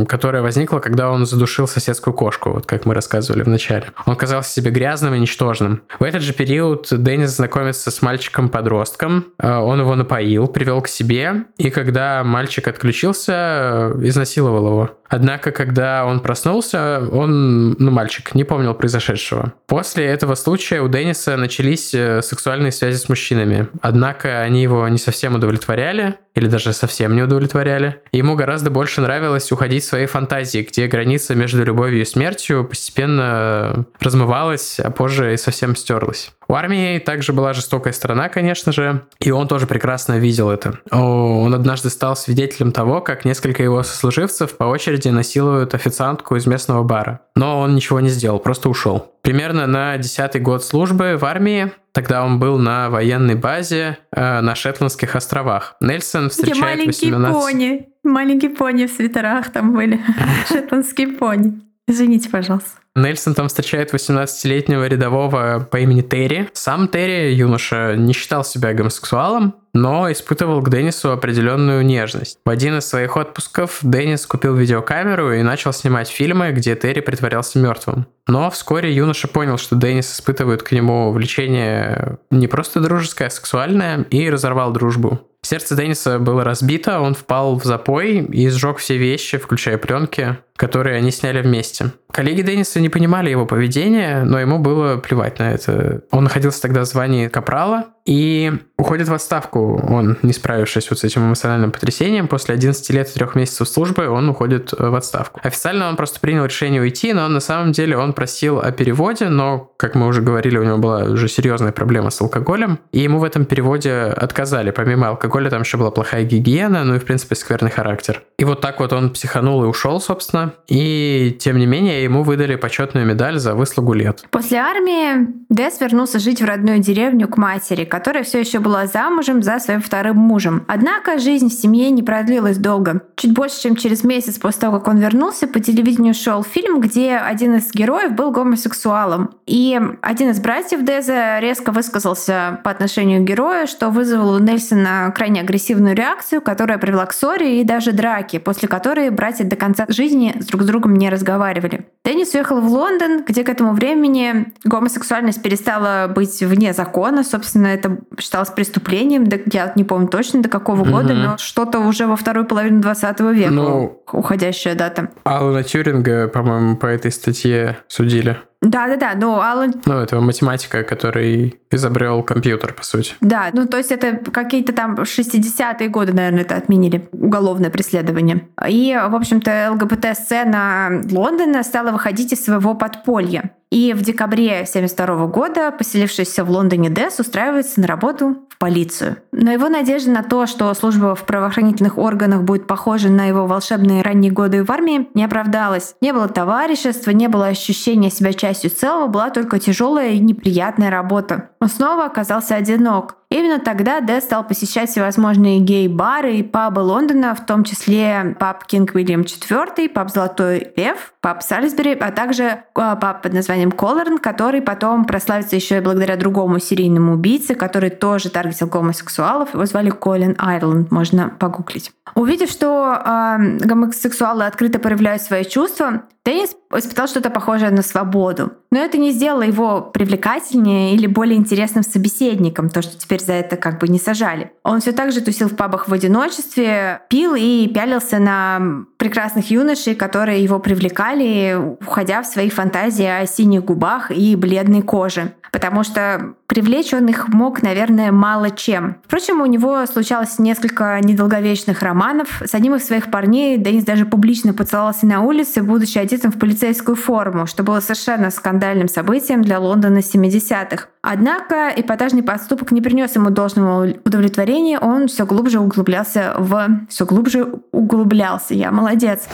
которое возникло, когда он задушил соседскую кошку, вот как мы рассказывали в начале. Он казался себе грязным и ничтожным. В этот же период Деннис знакомится с мальчиком-подростком. Э, он его напоил, привел к себе, и когда мальчик отключился, изнасиловал его. Однако, когда он проснулся, он, ну, мальчик, не помнил произошедшего. После этого случая у Денниса начались э, сексуальные связи с мужчинами. Однако они его не совсем удовлетворяли, или даже совсем не удовлетворяли. Ему гораздо больше нравилось уходить в свои фантазии, где граница между любовью и смертью постепенно размывалась, а позже и совсем стерлась. У армии также была жестокая сторона, конечно же, и он тоже прекрасно видел это. Он однажды стал свидетелем того, как несколько его сослуживцев по очереди насилуют официантку из местного бара. Но он ничего не сделал, просто ушел. Примерно на десятый год службы в армии Тогда он был на военной базе э, на Шетландских островах. Нельсон встречает Где маленькие 18... пони. Маленькие пони в свитерах там были. Шетландские пони. Извините, пожалуйста. Нельсон там встречает 18-летнего рядового по имени Терри. Сам Терри, юноша, не считал себя гомосексуалом, но испытывал к Деннису определенную нежность. В один из своих отпусков Деннис купил видеокамеру и начал снимать фильмы, где Терри притворялся мертвым. Но вскоре юноша понял, что Деннис испытывает к нему влечение не просто дружеское, а сексуальное, и разорвал дружбу. Сердце Денниса было разбито, он впал в запой и сжег все вещи, включая пленки, которые они сняли вместе. Коллеги Денниса не понимали его поведения, но ему было плевать на это. Он находился тогда в звании капрала и уходит в отставку. Он, не справившись вот с этим эмоциональным потрясением, после 11 лет и 3 месяцев службы он уходит в отставку. Официально он просто принял решение уйти, но на самом деле он просил о переводе, но, как мы уже говорили, у него была уже серьезная проблема с алкоголем, и ему в этом переводе отказали. Помимо алкоголя там еще была плохая гигиена, ну и, в принципе, скверный характер. И вот так вот он психанул и ушел, собственно, и, тем не менее, ему выдали почетную медаль за выслугу лет. После армии Дес вернулся жить в родную деревню к матери, которая все еще была замужем за своим вторым мужем. Однако жизнь в семье не продлилась долго. Чуть больше, чем через месяц после того, как он вернулся, по телевидению шел фильм, где один из героев был гомосексуалом. И один из братьев Деза резко высказался по отношению к герою, что вызвало у Нельсона крайне агрессивную реакцию, которая привела к ссоре и даже драке, после которой братья до конца жизни друг с другом не разговаривали. Деннис уехал в Лондон, где к этому времени гомосексуальность перестала быть вне закона. Собственно, это считалось преступлением. Я не помню точно до какого угу. года, но что-то уже во вторую половину 20 века. Ну, уходящая дата. Алана Тюринга, по-моему, по этой статье судили. Да-да-да, но Алан... Ну, это математика, который изобрел компьютер, по сути. Да, ну то есть это какие-то там 60-е годы, наверное, это отменили, уголовное преследование. И, в общем-то, ЛГБТ-сцена Лондона стала выходить из своего подполья. И в декабре 1972 года поселившийся в Лондоне Десс устраивается на работу в полицию. Но его надежда на то, что служба в правоохранительных органах будет похожа на его волшебные ранние годы в армии, не оправдалась. Не было товарищества, не было ощущения себя частью целого, была только тяжелая и неприятная работа. Он снова оказался одинок. Именно тогда Дэ стал посещать всевозможные гей-бары и пабы Лондона, в том числе паб Кинг Уильям IV, паб Золотой Лев, паб Сальсбери, а также а, паб под названием Колорн, который потом прославится еще и благодаря другому серийному убийце, который тоже таргетил гомосексуалов. Его звали Колин Айрланд, можно погуглить. Увидев, что э, гомосексуалы открыто проявляют свои чувства, Деннис испытал что-то похожее на свободу. Но это не сделало его привлекательнее или более интересным собеседником, то, что теперь за это как бы не сажали. Он все так же тусил в пабах в одиночестве, пил и пялился на прекрасных юношей, которые его привлекали, уходя в свои фантазии о синих губах и бледной коже. Потому что привлечь он их мог, наверное, мало чем. Впрочем, у него случалось несколько недолговечных романов. С одним из своих парней Денис даже публично поцеловался на улице, будучи одетым в полицейскую форму, что было совершенно скандальным событием для Лондона 70-х. Однако эпатажный поступок не принес ему должного удовлетворения, он все глубже углублялся в... Все глубже углублялся, я молодец.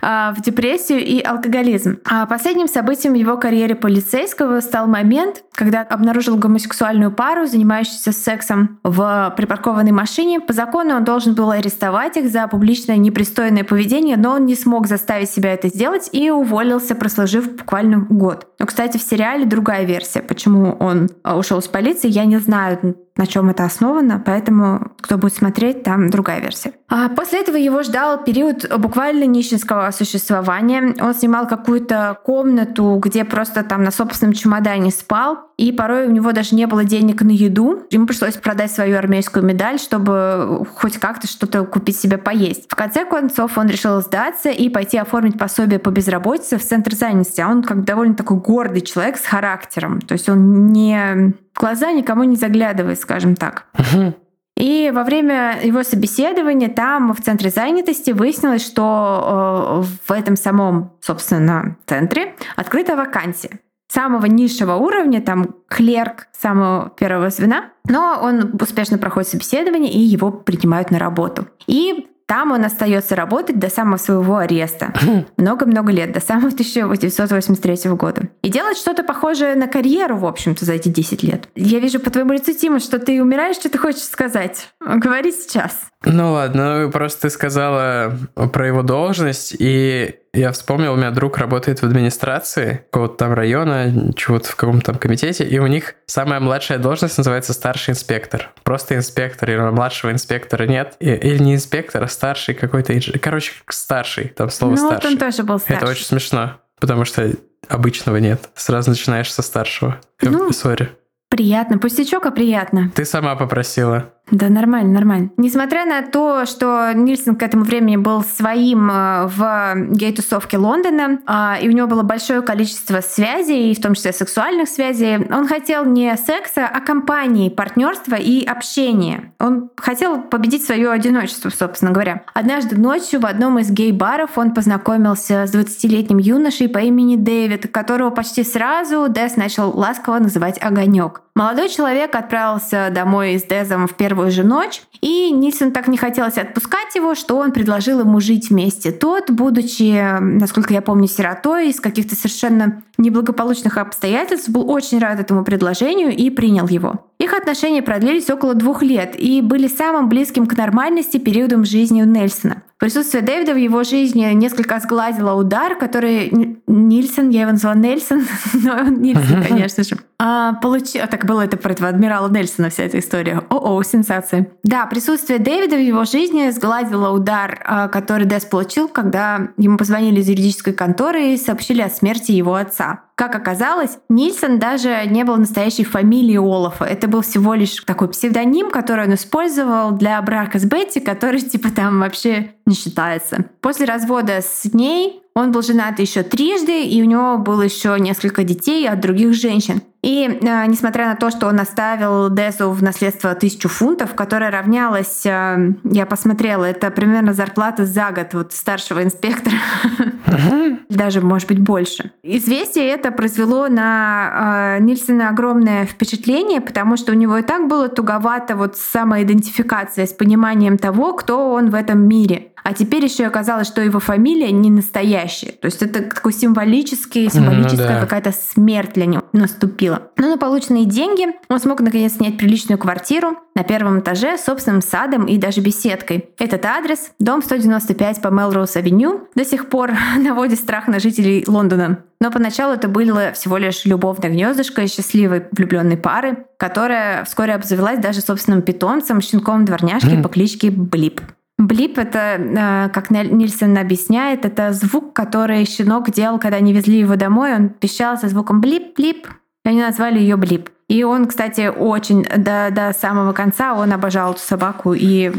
А, в депрессию и алкоголизм. А последним событием в его карьере полицейского стал момент, когда обнаружил гомосексуальную пару, занимающуюся сексом в припаркованной машине. По закону он должен был арестовать их за публичное непристойное поведение, но он не смог заставить себя это сделать и уволился, прослужив буквально год. Но, кстати, в сериале другая версия, почему он а, ушел с полиции. Я не знаю, на чем это основано, поэтому кто будет смотреть, там другая версия. А после этого его ждал период буквально нищенского существования. Он снимал какую-то комнату, где просто там на собственном чемодане спал, и порой у него даже не было денег на еду. Ему пришлось продать свою армейскую медаль, чтобы хоть как-то что-то купить себе поесть. В конце концов он решил сдаться и пойти оформить пособие по безработице в центр занятости. А он как довольно такой гордый человек с характером. То есть он не глаза никому не заглядывает, скажем так. И во время его собеседования там, в центре занятости, выяснилось, что э, в этом самом, собственно, центре открыта вакансия самого низшего уровня, там клерк самого первого звена, но он успешно проходит собеседование, и его принимают на работу. И там он остается работать до самого своего ареста. Много-много лет, до самого 1983 года. И делать что-то похожее на карьеру, в общем-то, за эти 10 лет. Я вижу по твоему лицу, Тима, что ты умираешь, что ты хочешь сказать. Говори сейчас. Ну ладно, ну просто ты сказала про его должность, и я вспомнил, у меня друг работает в администрации какого-то там района, чего-то в каком-то там комитете, и у них самая младшая должность называется старший инспектор. Просто инспектор, или младшего инспектора нет. Или не инспектор, а старший какой-то. Короче, старший, там слово ну, старший. Ну, вот он тоже был старший. Это очень смешно, потому что обычного нет. Сразу начинаешь со старшего. Ну, Сори. Приятно. Пустячок, а приятно. Ты сама попросила. Да, нормально, нормально. Несмотря на то, что Нильсон к этому времени был своим э, в гей-тусовке Лондона, а, и у него было большое количество связей, в том числе сексуальных связей, он хотел не секса, а компании, партнерства и общения. Он хотел победить свое одиночество, собственно говоря. Однажды ночью в одном из гей-баров он познакомился с 20-летним юношей по имени Дэвид, которого почти сразу Дэс начал ласково называть «огонек». Молодой человек отправился домой с Дезом в первую же ночь, и Нильсон так не хотелось отпускать его, что он предложил ему жить вместе. Тот, будучи, насколько я помню, сиротой из каких-то совершенно неблагополучных обстоятельств, был очень рад этому предложению и принял его. Их отношения продлились около двух лет и были самым близким к нормальности периодом жизни у Нельсона. Присутствие Дэвида в его жизни несколько сгладило удар, который Нильсон, я его назвала Нельсон, но он Нильсон, конечно же, а, получил... Так было это про этого адмирала Нельсона, вся эта история. О-о, сенсация. Да, присутствие Дэвида в его жизни сгладило удар, а, который Дэс получил, когда ему позвонили из юридической конторы и сообщили о смерти его отца. Как оказалось, Нильсон даже не был настоящей фамилией Олафа. Это был всего лишь такой псевдоним, который он использовал для брака с Бетти, который типа там вообще не считается. После развода с ней он был женат еще трижды, и у него было еще несколько детей от других женщин. И э, несмотря на то, что он оставил Дезу в наследство тысячу фунтов, которая равнялась, э, я посмотрела, это примерно зарплата за год вот старшего инспектора, даже, может быть, больше. Известие это произвело на э, Нильсона огромное впечатление, потому что у него и так было туговато вот самоидентификация с пониманием того, кто он в этом мире. А теперь еще оказалось, что его фамилия не настоящая. То есть это такой символический, символическая ну, да. какая-то смерть для него наступила. Но на полученные деньги он смог наконец снять приличную квартиру на первом этаже с собственным садом и даже беседкой. Этот адрес, дом 195 по Мелроуз-авеню, до сих пор наводит страх на жителей Лондона. Но поначалу это было всего лишь любовное гнездышко счастливой влюбленной пары, которая вскоре обзавелась даже собственным питомцем, щенком дворняжки по кличке Блип. Блип — это, как Нильсон объясняет, это звук, который щенок делал, когда они везли его домой. Он пищал со звуком блип-блип. Они назвали ее Блип. И он, кстати, очень до, до самого конца он обожал эту собаку. И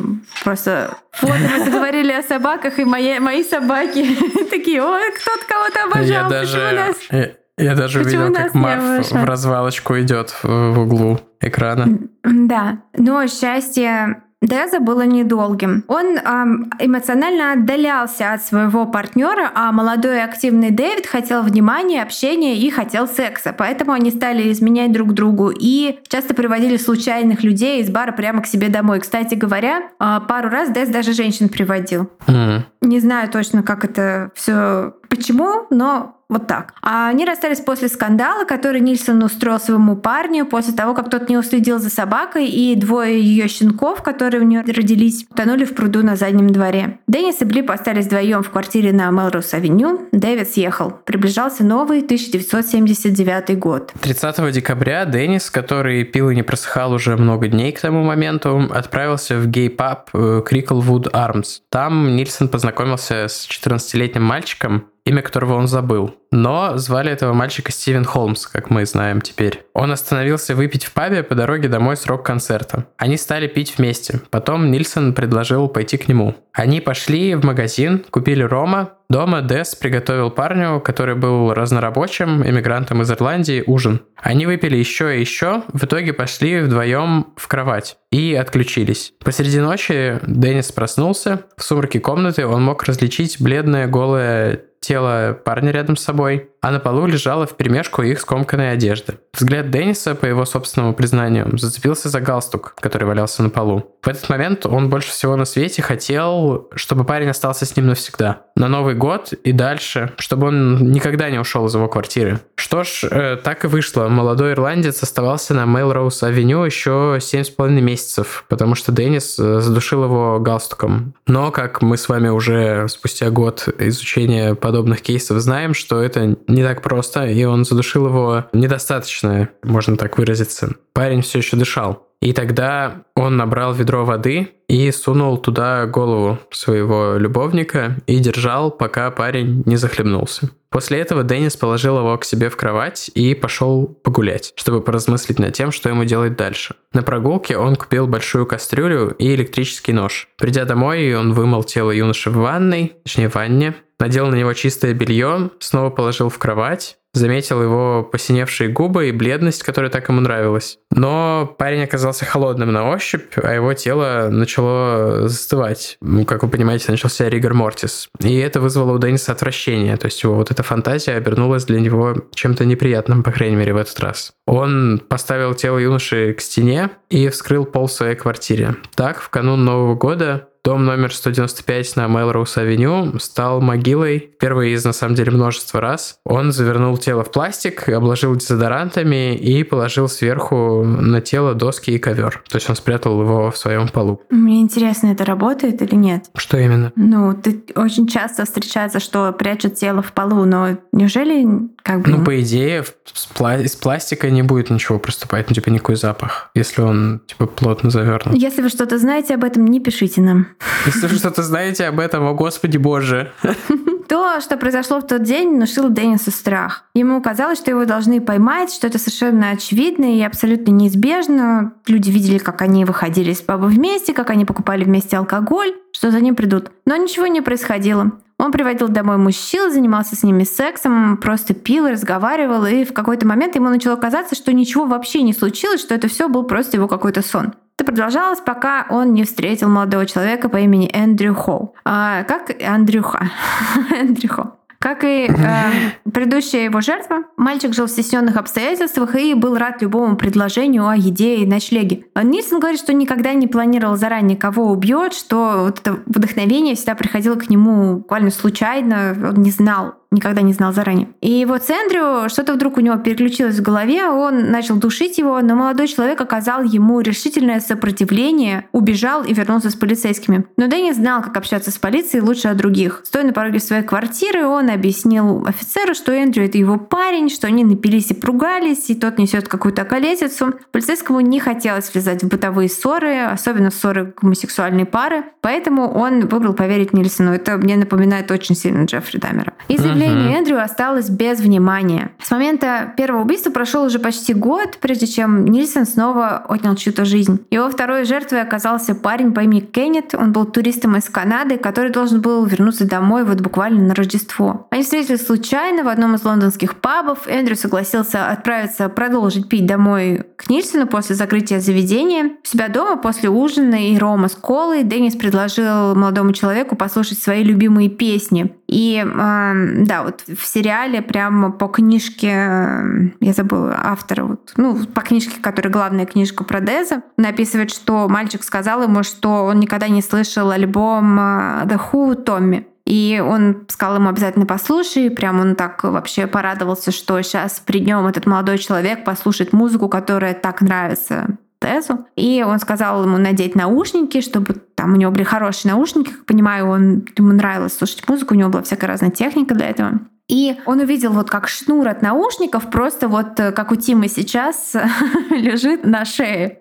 просто вот мы заговорили о собаках, и мои, мои собаки такие, ой, кто-то кого-то обожал. Я даже, я, я даже увидел, как Марф в развалочку идет в углу экрана. Да, но счастье Деза было недолгим. Он эм, эмоционально отдалялся от своего партнера, а молодой и активный Дэвид хотел внимания, общения и хотел секса. Поэтому они стали изменять друг другу и часто приводили случайных людей из бара прямо к себе домой. Кстати говоря, э, пару раз Дэз даже женщин приводил. Mm. Не знаю точно, как это все почему, но вот так. А они расстались после скандала, который Нильсон устроил своему парню после того, как тот не уследил за собакой, и двое ее щенков, которые у нее родились, утонули в пруду на заднем дворе. Деннис и Блип остались вдвоем в квартире на Мелроуз-авеню. Дэвид съехал. Приближался новый 1979 год. 30 декабря Деннис, который пил и не просыхал уже много дней к тому моменту, отправился в гей-паб Криклвуд Армс. Там Нильсон познакомился с 14-летним мальчиком, имя которого он забыл. Но звали этого мальчика Стивен Холмс, как мы знаем теперь. Он остановился выпить в пабе по дороге домой с рок-концерта. Они стали пить вместе. Потом Нильсон предложил пойти к нему. Они пошли в магазин, купили рома. Дома Дес приготовил парню, который был разнорабочим, эмигрантом из Ирландии, ужин. Они выпили еще и еще, в итоге пошли вдвоем в кровать и отключились. Посреди ночи Деннис проснулся. В сумраке комнаты он мог различить бледное голое тело парня рядом с собой, а на полу лежала в перемешку их скомканная одежда. Взгляд Денниса, по его собственному признанию, зацепился за галстук, который валялся на полу. В этот момент он больше всего на свете хотел, чтобы парень остался с ним навсегда. На Новый год и дальше, чтобы он никогда не ушел из его квартиры. Что ж, э, так и вышло. Молодой ирландец оставался на Мейлроуз-авеню еще 7,5 месяцев, потому что Деннис э, задушил его галстуком. Но, как мы с вами уже спустя год изучения подобных кейсов знаем, что это не так просто, и он задушил его недостаточно, можно так выразиться. Парень все еще дышал. И тогда он набрал ведро воды и сунул туда голову своего любовника и держал, пока парень не захлебнулся. После этого Деннис положил его к себе в кровать и пошел погулять, чтобы поразмыслить над тем, что ему делать дальше. На прогулке он купил большую кастрюлю и электрический нож. Придя домой, он вымыл тело юноши в ванной, точнее в ванне, надел на него чистое белье, снова положил в кровать, заметил его посиневшие губы и бледность, которая так ему нравилась. Но парень оказался холодным на ощупь, а его тело начало застывать. Ну, как вы понимаете, начался ригор мортис. И это вызвало у Денниса отвращение. То есть его вот эта фантазия обернулась для него чем-то неприятным, по крайней мере, в этот раз. Он поставил тело юноши к стене и вскрыл пол своей квартире. Так, в канун Нового года Дом номер 195 на Мелроуз-авеню стал могилой впервые из, на самом деле, множества раз. Он завернул тело в пластик, обложил дезодорантами и положил сверху на тело доски и ковер. То есть он спрятал его в своем полу. Мне интересно, это работает или нет? Что именно? Ну, ты очень часто встречается, что прячут тело в полу, но неужели как бы... Ну, по идее, из пластика не будет ничего проступать, ну, типа никакой запах, если он, типа, плотно завернут. Если вы что-то знаете об этом, не пишите нам. Если вы что-то знаете об этом, о господи боже. То, что произошло в тот день, внушило Деннису страх. Ему казалось, что его должны поймать, что это совершенно очевидно и абсолютно неизбежно. Люди видели, как они выходили из паба вместе, как они покупали вместе алкоголь, что за ним придут. Но ничего не происходило. Он приводил домой мужчин, занимался с ними сексом, просто пил, разговаривал, и в какой-то момент ему начало казаться, что ничего вообще не случилось, что это все был просто его какой-то сон. Это продолжалось, пока он не встретил молодого человека по имени Эндрю Хоу. А, как Андрюха. Эндрю Хоу. Как и э, предыдущая его жертва, мальчик жил в стесненных обстоятельствах и был рад любому предложению о еде и ночлеге. Нильсон говорит, что никогда не планировал заранее, кого убьет, что вот это вдохновение всегда приходило к нему буквально случайно, он не знал никогда не знал заранее. И вот с Эндрю что-то вдруг у него переключилось в голове, он начал душить его, но молодой человек оказал ему решительное сопротивление, убежал и вернулся с полицейскими. Но Дэнни знал, как общаться с полицией лучше от других. Стоя на пороге своей квартиры, он объяснил офицеру, что Эндрю — это его парень, что они напились и поругались, и тот несет какую-то колесицу. Полицейскому не хотелось влезать в бытовые ссоры, особенно ссоры гомосексуальной пары, поэтому он выбрал поверить Нильсону. Это мне напоминает очень сильно Джеффри Даммера. И заявление uh-huh. Эндрю осталось без внимания. С момента первого убийства прошел уже почти год, прежде чем Нильсон снова отнял чью-то жизнь. Его второй жертвой оказался парень по имени Кеннет. Он был туристом из Канады, который должен был вернуться домой вот буквально на Рождество. Они встретились случайно в одном из лондонских пабов. Эндрю согласился отправиться продолжить пить домой к Нильсону после закрытия заведения. У себя дома после ужина и рома с колой Деннис предложил молодому человеку послушать свои любимые песни. И э, да, вот в сериале прямо по книжке, э, я забыла автора, вот, ну, по книжке, которая главная книжка про Деза, написывает, что мальчик сказал ему, что он никогда не слышал альбом э, The Who Томми. И он сказал ему обязательно послушай. Прям он так вообще порадовался, что сейчас при нем этот молодой человек послушает музыку, которая так нравится Тезу. И он сказал ему надеть наушники, чтобы там у него были хорошие наушники. Как понимаю, он, ему нравилось слушать музыку, у него была всякая разная техника для этого. И он увидел вот как шнур от наушников просто вот э, как у Тимы сейчас лежит на шее.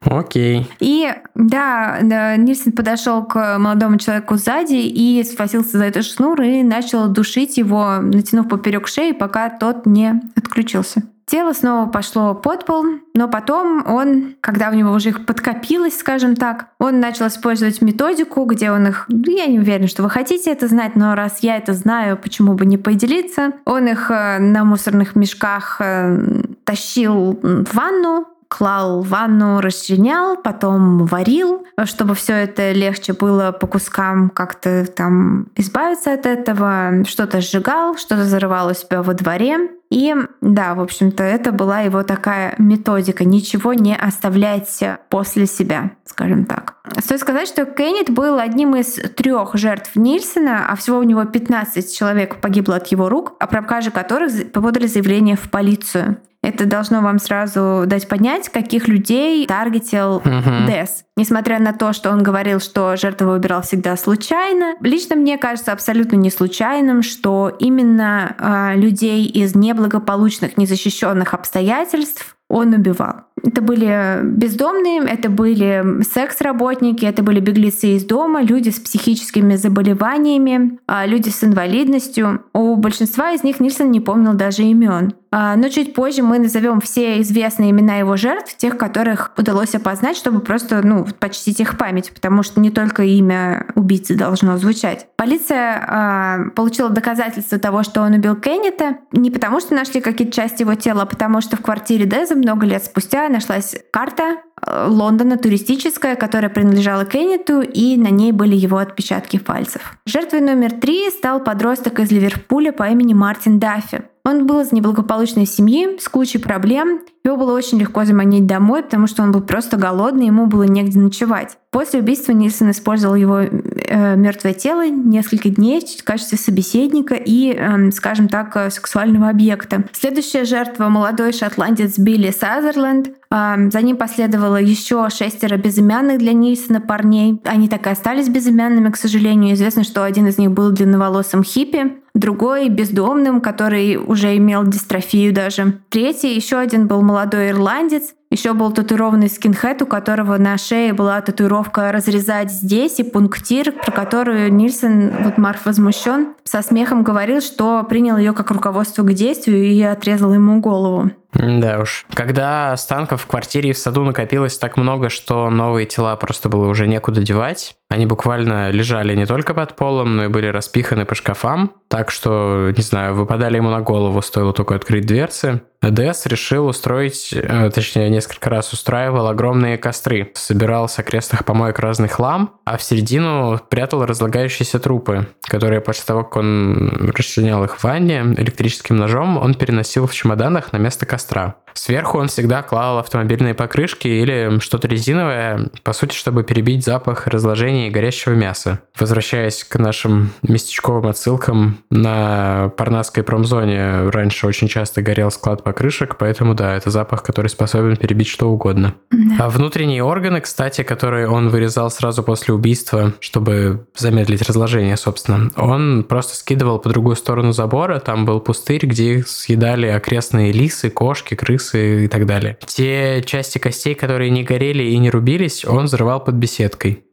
Окей. И да, Нильсон подошел к молодому человеку сзади и схватился за этот шнур и начал душить его, натянув поперек шеи, пока тот не отключился. Тело снова пошло под пол, но потом он, когда у него уже их подкопилось, скажем так, он начал использовать методику, где он их... Ну, я не уверена, что вы хотите это знать, но раз я это знаю, почему бы не поделиться. Он их э, на мусорных мешках э, тащил в ванну, клал ванну, расчленял, потом варил, чтобы все это легче было по кускам как-то там избавиться от этого. Что-то сжигал, что-то зарывал у себя во дворе. И да, в общем-то, это была его такая методика. Ничего не оставлять после себя, скажем так. Стоит сказать, что Кеннет был одним из трех жертв Нильсона, а всего у него 15 человек погибло от его рук, о пропаже которых подали заявление в полицию. Это должно вам сразу дать понять, каких людей таргетил uh-huh. Дес. Несмотря на то, что он говорил, что жертву выбирал всегда случайно, лично мне кажется абсолютно не случайным, что именно э, людей из неблагополучных, незащищенных обстоятельств он убивал. Это были бездомные, это были секс-работники, это были беглецы из дома, люди с психическими заболеваниями, а, люди с инвалидностью. У большинства из них Нильсон не помнил даже имен. А, но чуть позже мы назовем все известные имена его жертв, тех, которых удалось опознать, чтобы просто ну, почтить их память, потому что не только имя убийцы должно звучать. Полиция э, получила доказательства того, что он убил Кеннета, не потому что нашли какие-то части его тела, а потому что в квартире Деза много лет спустя нашлась карта э, Лондона туристическая, которая принадлежала Кеннету, и на ней были его отпечатки пальцев. Жертвой номер три стал подросток из Ливерпуля по имени Мартин Даффи. Он был из неблагополучной семьи, с кучей проблем. Его было очень легко заманить домой, потому что он был просто голодный, ему было негде ночевать. После убийства Нильсон использовал его э, мертвое тело несколько дней в качестве собеседника и, э, скажем так, э, сексуального объекта. Следующая жертва — молодой шотландец Билли Сазерленд. Э, за ним последовало еще шестеро безымянных для Нильсона парней. Они так и остались безымянными, к сожалению. Известно, что один из них был длинноволосым хиппи другой бездомным, который уже имел дистрофию даже. Третий, еще один был молодой ирландец, еще был татуированный скинхед, у которого на шее была татуировка «разрезать здесь» и пунктир, про которую Нильсон, вот Марф возмущен, со смехом говорил, что принял ее как руководство к действию и отрезал ему голову. Да уж. Когда останков в квартире и в саду накопилось так много, что новые тела просто было уже некуда девать, они буквально лежали не только под полом, но и были распиханы по шкафам, так что, не знаю, выпадали ему на голову, стоило только открыть дверцы. ДС решил устроить, э, точнее, несколько раз устраивал огромные костры. Собирал с окрестных помоек разный хлам, а в середину прятал разлагающиеся трупы, которые после того, как он расчленял их в ванне электрическим ножом, он переносил в чемоданах на место костра. Сверху он всегда клал автомобильные покрышки или что-то резиновое, по сути, чтобы перебить запах разложения запекании горящего мяса. Возвращаясь к нашим местечковым отсылкам, на Парнасской промзоне раньше очень часто горел склад покрышек, поэтому да, это запах, который способен перебить что угодно. Да. А внутренние органы, кстати, которые он вырезал сразу после убийства, чтобы замедлить разложение, собственно, он просто скидывал по другую сторону забора, там был пустырь, где их съедали окрестные лисы, кошки, крысы и так далее. Те части костей, которые не горели и не рубились, он взрывал под беседкой.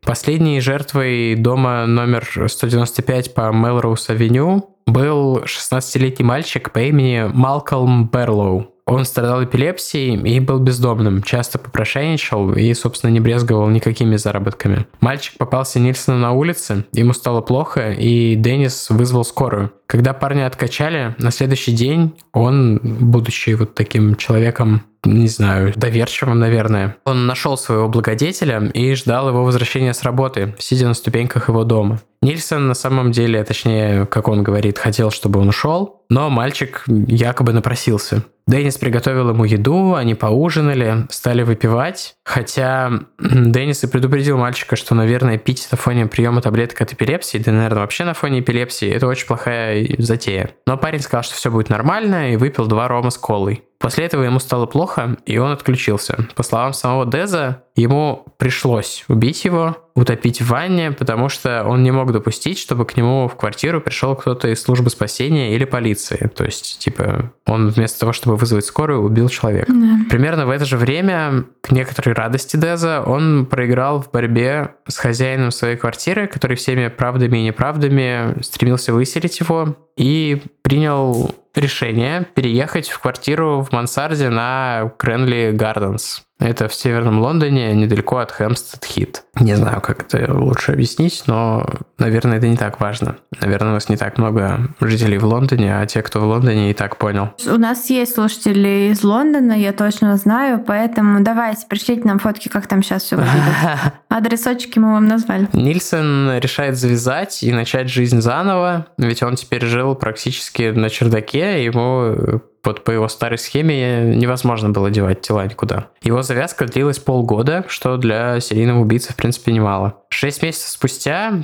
Последней жертвой дома номер 195 по Мелроуз-авеню был 16-летний мальчик по имени Малкольм Берлоу. Он страдал эпилепсией и был бездомным, часто попрошайничал и, собственно, не брезговал никакими заработками. Мальчик попался Нильсону на улице, ему стало плохо, и Деннис вызвал скорую. Когда парня откачали, на следующий день он, будучи вот таким человеком не знаю, доверчивым, наверное. Он нашел своего благодетеля и ждал его возвращения с работы, сидя на ступеньках его дома. Нильсон на самом деле, точнее, как он говорит, хотел, чтобы он ушел, но мальчик якобы напросился. Деннис приготовил ему еду, они поужинали, стали выпивать, хотя Деннис и предупредил мальчика, что, наверное, пить на фоне приема таблеток от эпилепсии, да, наверное, вообще на фоне эпилепсии, это очень плохая затея. Но парень сказал, что все будет нормально, и выпил два рома с колой. После этого ему стало плохо, и он отключился. По словам самого Деза, ему пришлось убить его, утопить в ванне, потому что он не мог допустить, чтобы к нему в квартиру пришел кто-то из службы спасения или полиции. То есть, типа, он вместо того, чтобы вызвать скорую, убил человека. Да. Примерно в это же время, к некоторой радости Деза, он проиграл в борьбе с хозяином своей квартиры, который всеми правдами и неправдами стремился выселить его, и принял решение переехать в квартиру в мансарде на Кренли Гарденс. Это в северном Лондоне, недалеко от Хэмстед-Хит. Не знаю, как это лучше объяснить, но, наверное, это не так важно. Наверное, у нас не так много жителей в Лондоне, а те, кто в Лондоне, и так понял. У нас есть слушатели из Лондона, я точно знаю, поэтому давайте, пришлите нам фотки, как там сейчас все выглядит. Адресочки мы вам назвали. Нильсон решает завязать и начать жизнь заново, ведь он теперь жил практически на чердаке, ему вот по его старой схеме невозможно было девать тела никуда. Его завязка длилась полгода, что для серийного убийцы, в принципе, немало. Шесть месяцев спустя,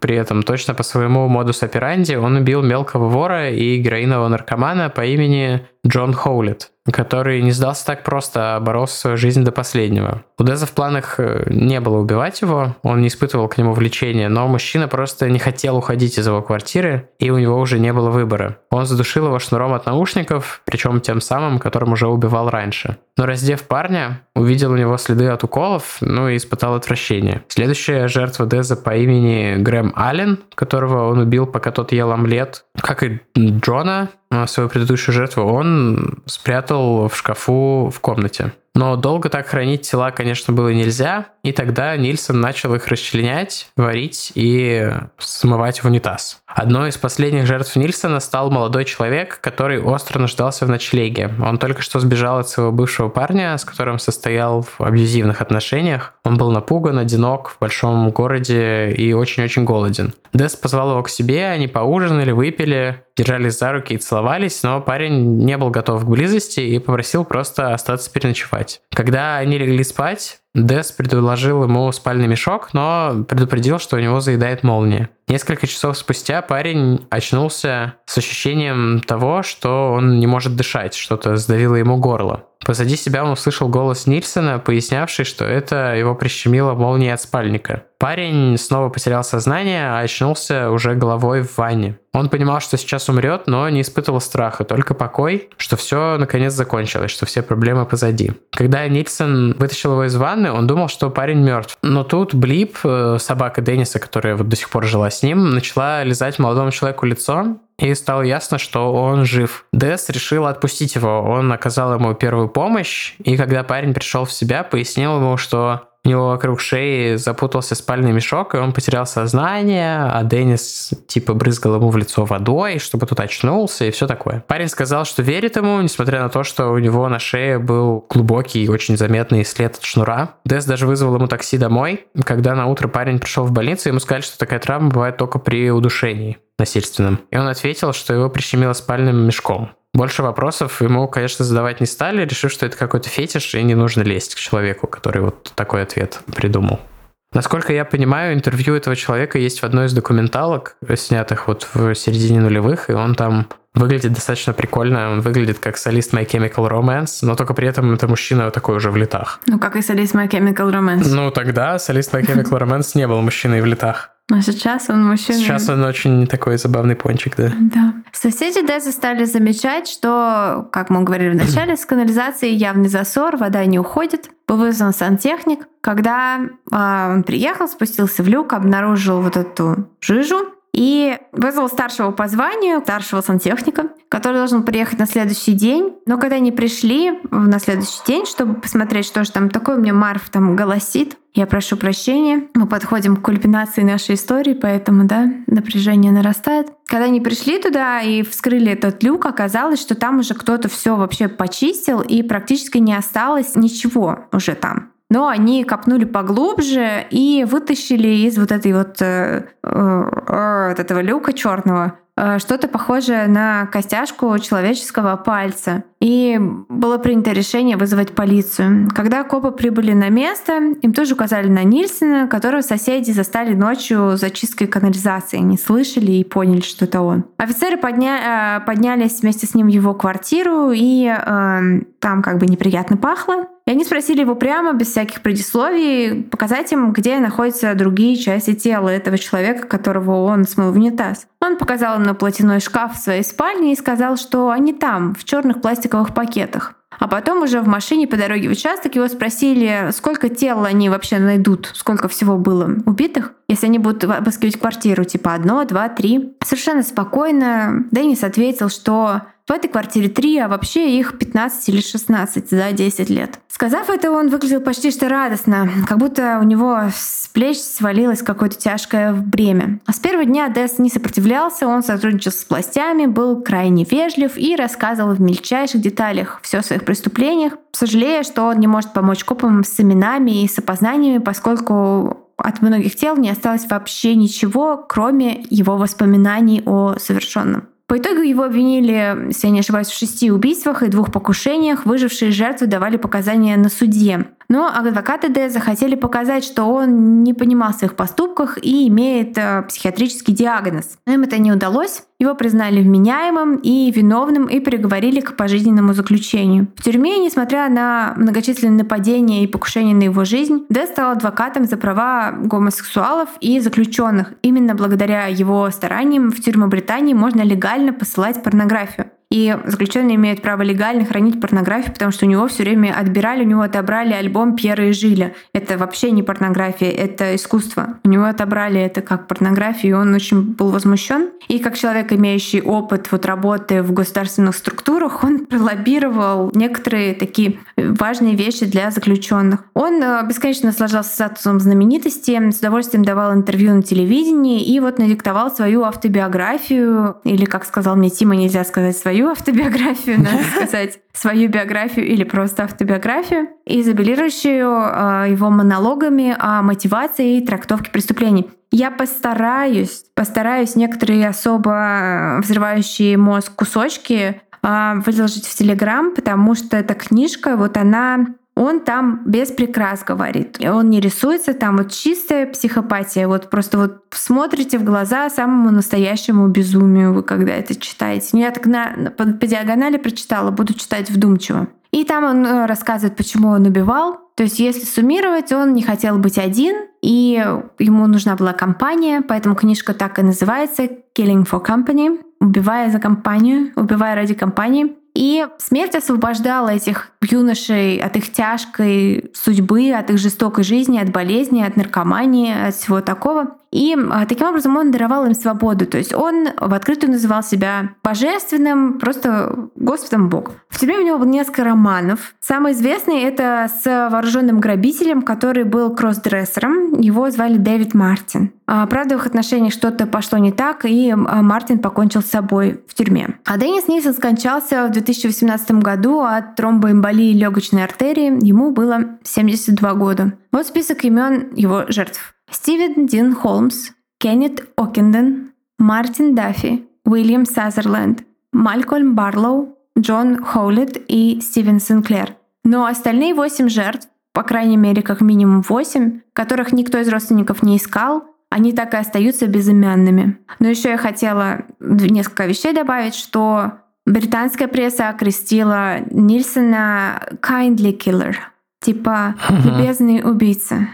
при этом точно по своему модус операнди, он убил мелкого вора и героинового наркомана по имени Джон Хоулет, который не сдался так просто, а боролся свою жизнь до последнего. У Деза в планах э, не было убивать его, он не испытывал к нему влечения, но мужчина просто не хотел уходить из его квартиры, и у него уже не было выбора. Он задушил его шнуром от наушников, причем тем самым, которым уже убивал раньше. Но раздев парня, увидел у него следы от уколов, ну и испытал отвращение. Следующая жертва Деза по имени Грэм Аллен, которого он убил, пока тот ел омлет, как и Джона, свою предыдущую жертву, он спрятал в шкафу в комнате. Но долго так хранить тела, конечно, было нельзя, и тогда Нильсон начал их расчленять, варить и смывать в унитаз. Одной из последних жертв Нильсона стал молодой человек, который остро нуждался в ночлеге. Он только что сбежал от своего бывшего парня, с которым состоял в абьюзивных отношениях. Он был напуган, одинок в большом городе и очень-очень голоден. Дес позвал его к себе, они поужинали, выпили, держались за руки и целовались, но парень не был готов к близости и попросил просто остаться переночевать. Когда они легли спать, Дес предложил ему спальный мешок, но предупредил, что у него заедает молния. Несколько часов спустя парень очнулся с ощущением того, что он не может дышать, что-то сдавило ему горло. Позади себя он услышал голос Нильсона, пояснявший, что это его прищемило молнией от спальника. Парень снова потерял сознание, а очнулся уже головой в ванне. Он понимал, что сейчас умрет, но не испытывал страха, только покой, что все наконец закончилось, что все проблемы позади. Когда Нильсон вытащил его из ванны, он думал, что парень мертв. Но тут Блип, э, собака Денниса, которая вот до сих пор жила с ним, начала лизать молодому человеку лицо, и стало ясно, что он жив. Дес решил отпустить его. Он оказал ему первую помощь, и когда парень пришел в себя, пояснил ему, что у него вокруг шеи запутался спальный мешок, и он потерял сознание, а Деннис типа брызгал ему в лицо водой, чтобы тот очнулся и все такое. Парень сказал, что верит ему, несмотря на то, что у него на шее был глубокий и очень заметный след от шнура. Дес даже вызвал ему такси домой. Когда на утро парень пришел в больницу, ему сказали, что такая травма бывает только при удушении насильственном. И он ответил, что его прищемило спальным мешком. Больше вопросов ему, конечно, задавать не стали, решив, что это какой-то фетиш, и не нужно лезть к человеку, который вот такой ответ придумал. Насколько я понимаю, интервью этого человека есть в одной из документалок, снятых вот в середине нулевых, и он там выглядит достаточно прикольно. Он выглядит как солист My Chemical Romance, но только при этом это мужчина такой уже в летах. Ну, как и солист My Chemical Romance. Ну, тогда солист My Chemical Romance не был мужчиной в летах. А сейчас он мужчина. Сейчас он очень такой забавный пончик, да. Да. Соседи Деза стали замечать, что, как мы говорили в начале, с канализации явный засор, вода не уходит. Был вызван сантехник. Когда э, он приехал, спустился в люк, обнаружил вот эту жижу, и вызвал старшего по званию, старшего сантехника, который должен приехать на следующий день. Но когда они пришли на следующий день, чтобы посмотреть, что же там такое, мне Марф там голосит, я прошу прощения. Мы подходим к кульминации нашей истории, поэтому, да, напряжение нарастает. Когда они пришли туда и вскрыли этот люк, оказалось, что там уже кто-то все вообще почистил, и практически не осталось ничего уже там но они копнули поглубже и вытащили из вот этой вот э, э, э, вот этого люка черного что-то похожее на костяшку человеческого пальца. И было принято решение вызвать полицию. Когда копы прибыли на место, им тоже указали на Нильсона, которого соседи застали ночью за чисткой канализации. Не слышали и поняли, что это он. Офицеры подня... Поднялись вместе с ним в его квартиру, и э, там как бы неприятно пахло. Они спросили его прямо, без всяких предисловий, показать им, где находятся другие части тела этого человека, которого он смыл в унитаз. Он показал на платяной шкаф в своей спальне и сказал, что они там, в черных пластиковых пакетах. А потом уже в машине по дороге в участок его спросили, сколько тел они вообще найдут, сколько всего было убитых, если они будут обыскивать квартиру, типа одно, два, три. Совершенно спокойно Деннис ответил, что в этой квартире три, а вообще их 15 или 16 за 10 лет. Сказав это, он выглядел почти что радостно, как будто у него с плеч свалилось какое-то тяжкое бремя. А с первого дня Дес не сопротивлялся, он сотрудничал с властями, был крайне вежлив и рассказывал в мельчайших деталях все о своих преступлениях, сожалея, что он не может помочь копам с именами и с опознаниями, поскольку от многих тел не осталось вообще ничего, кроме его воспоминаний о совершенном. По итогу его обвинили, если я не ошибаюсь, в шести убийствах и двух покушениях. Выжившие жертвы давали показания на суде. Но адвокаты Д захотели показать, что он не понимал своих поступках и имеет э, психиатрический диагноз. Но им это не удалось. Его признали вменяемым и виновным и приговорили к пожизненному заключению. В тюрьме, несмотря на многочисленные нападения и покушения на его жизнь, Д стал адвокатом за права гомосексуалов и заключенных. Именно благодаря его стараниям в тюрьму Британии можно легально посылать порнографию. И заключенные имеют право легально хранить порнографию, потому что у него все время отбирали, у него отобрали альбом Пьера и Жиля. Это вообще не порнография, это искусство. У него отобрали это как порнографию, и он очень был возмущен. И как человек, имеющий опыт вот работы в государственных структурах, он пролоббировал некоторые такие важные вещи для заключенных. Он э, бесконечно наслаждался статусом знаменитости, с удовольствием давал интервью на телевидении и вот надиктовал свою автобиографию, или, как сказал мне Тима, нельзя сказать свою, свою автобиографию, надо сказать, свою биографию или просто автобиографию, изобилирующую э, его монологами о мотивации и трактовке преступлений. Я постараюсь, постараюсь некоторые особо взрывающие мозг кусочки э, выложить в Телеграм, потому что эта книжка, вот она он там без прикрас говорит. Он не рисуется, там вот чистая психопатия. Вот просто вот смотрите в глаза самому настоящему безумию вы когда это читаете. Ну, я так на, по, по диагонали прочитала, буду читать вдумчиво. И там он э, рассказывает, почему он убивал. То есть, если суммировать, он не хотел быть один, и ему нужна была компания, поэтому книжка так и называется «Killing for Company», убивая за компанию, убивая ради компании. И смерть освобождала этих юношей от их тяжкой судьбы, от их жестокой жизни, от болезни, от наркомании, от всего такого. И а, таким образом он даровал им свободу. То есть он в открытую называл себя божественным, просто Господом Бог. В тюрьме у него было несколько романов. Самый известный — это с вооруженным грабителем, который был кроссдрессером. Его звали Дэвид Мартин. А, правда, в их отношениях что-то пошло не так, и а, Мартин покончил с собой в тюрьме. А Деннис Нильсон скончался в 2018 году от тромбоэмболии легочной артерии. Ему было 72 года. Вот список имен его жертв. Стивен Дин Холмс, Кеннет Окенден, Мартин Даффи, Уильям Сазерленд, Малькольм Барлоу, Джон Хоулет и Стивен Синклер. Но остальные восемь жертв по крайней мере, как минимум восемь, которых никто из родственников не искал, они так и остаются безымянными. Но еще я хотела несколько вещей добавить, что британская пресса окрестила Нильсона kindly killer, типа любезный убийца.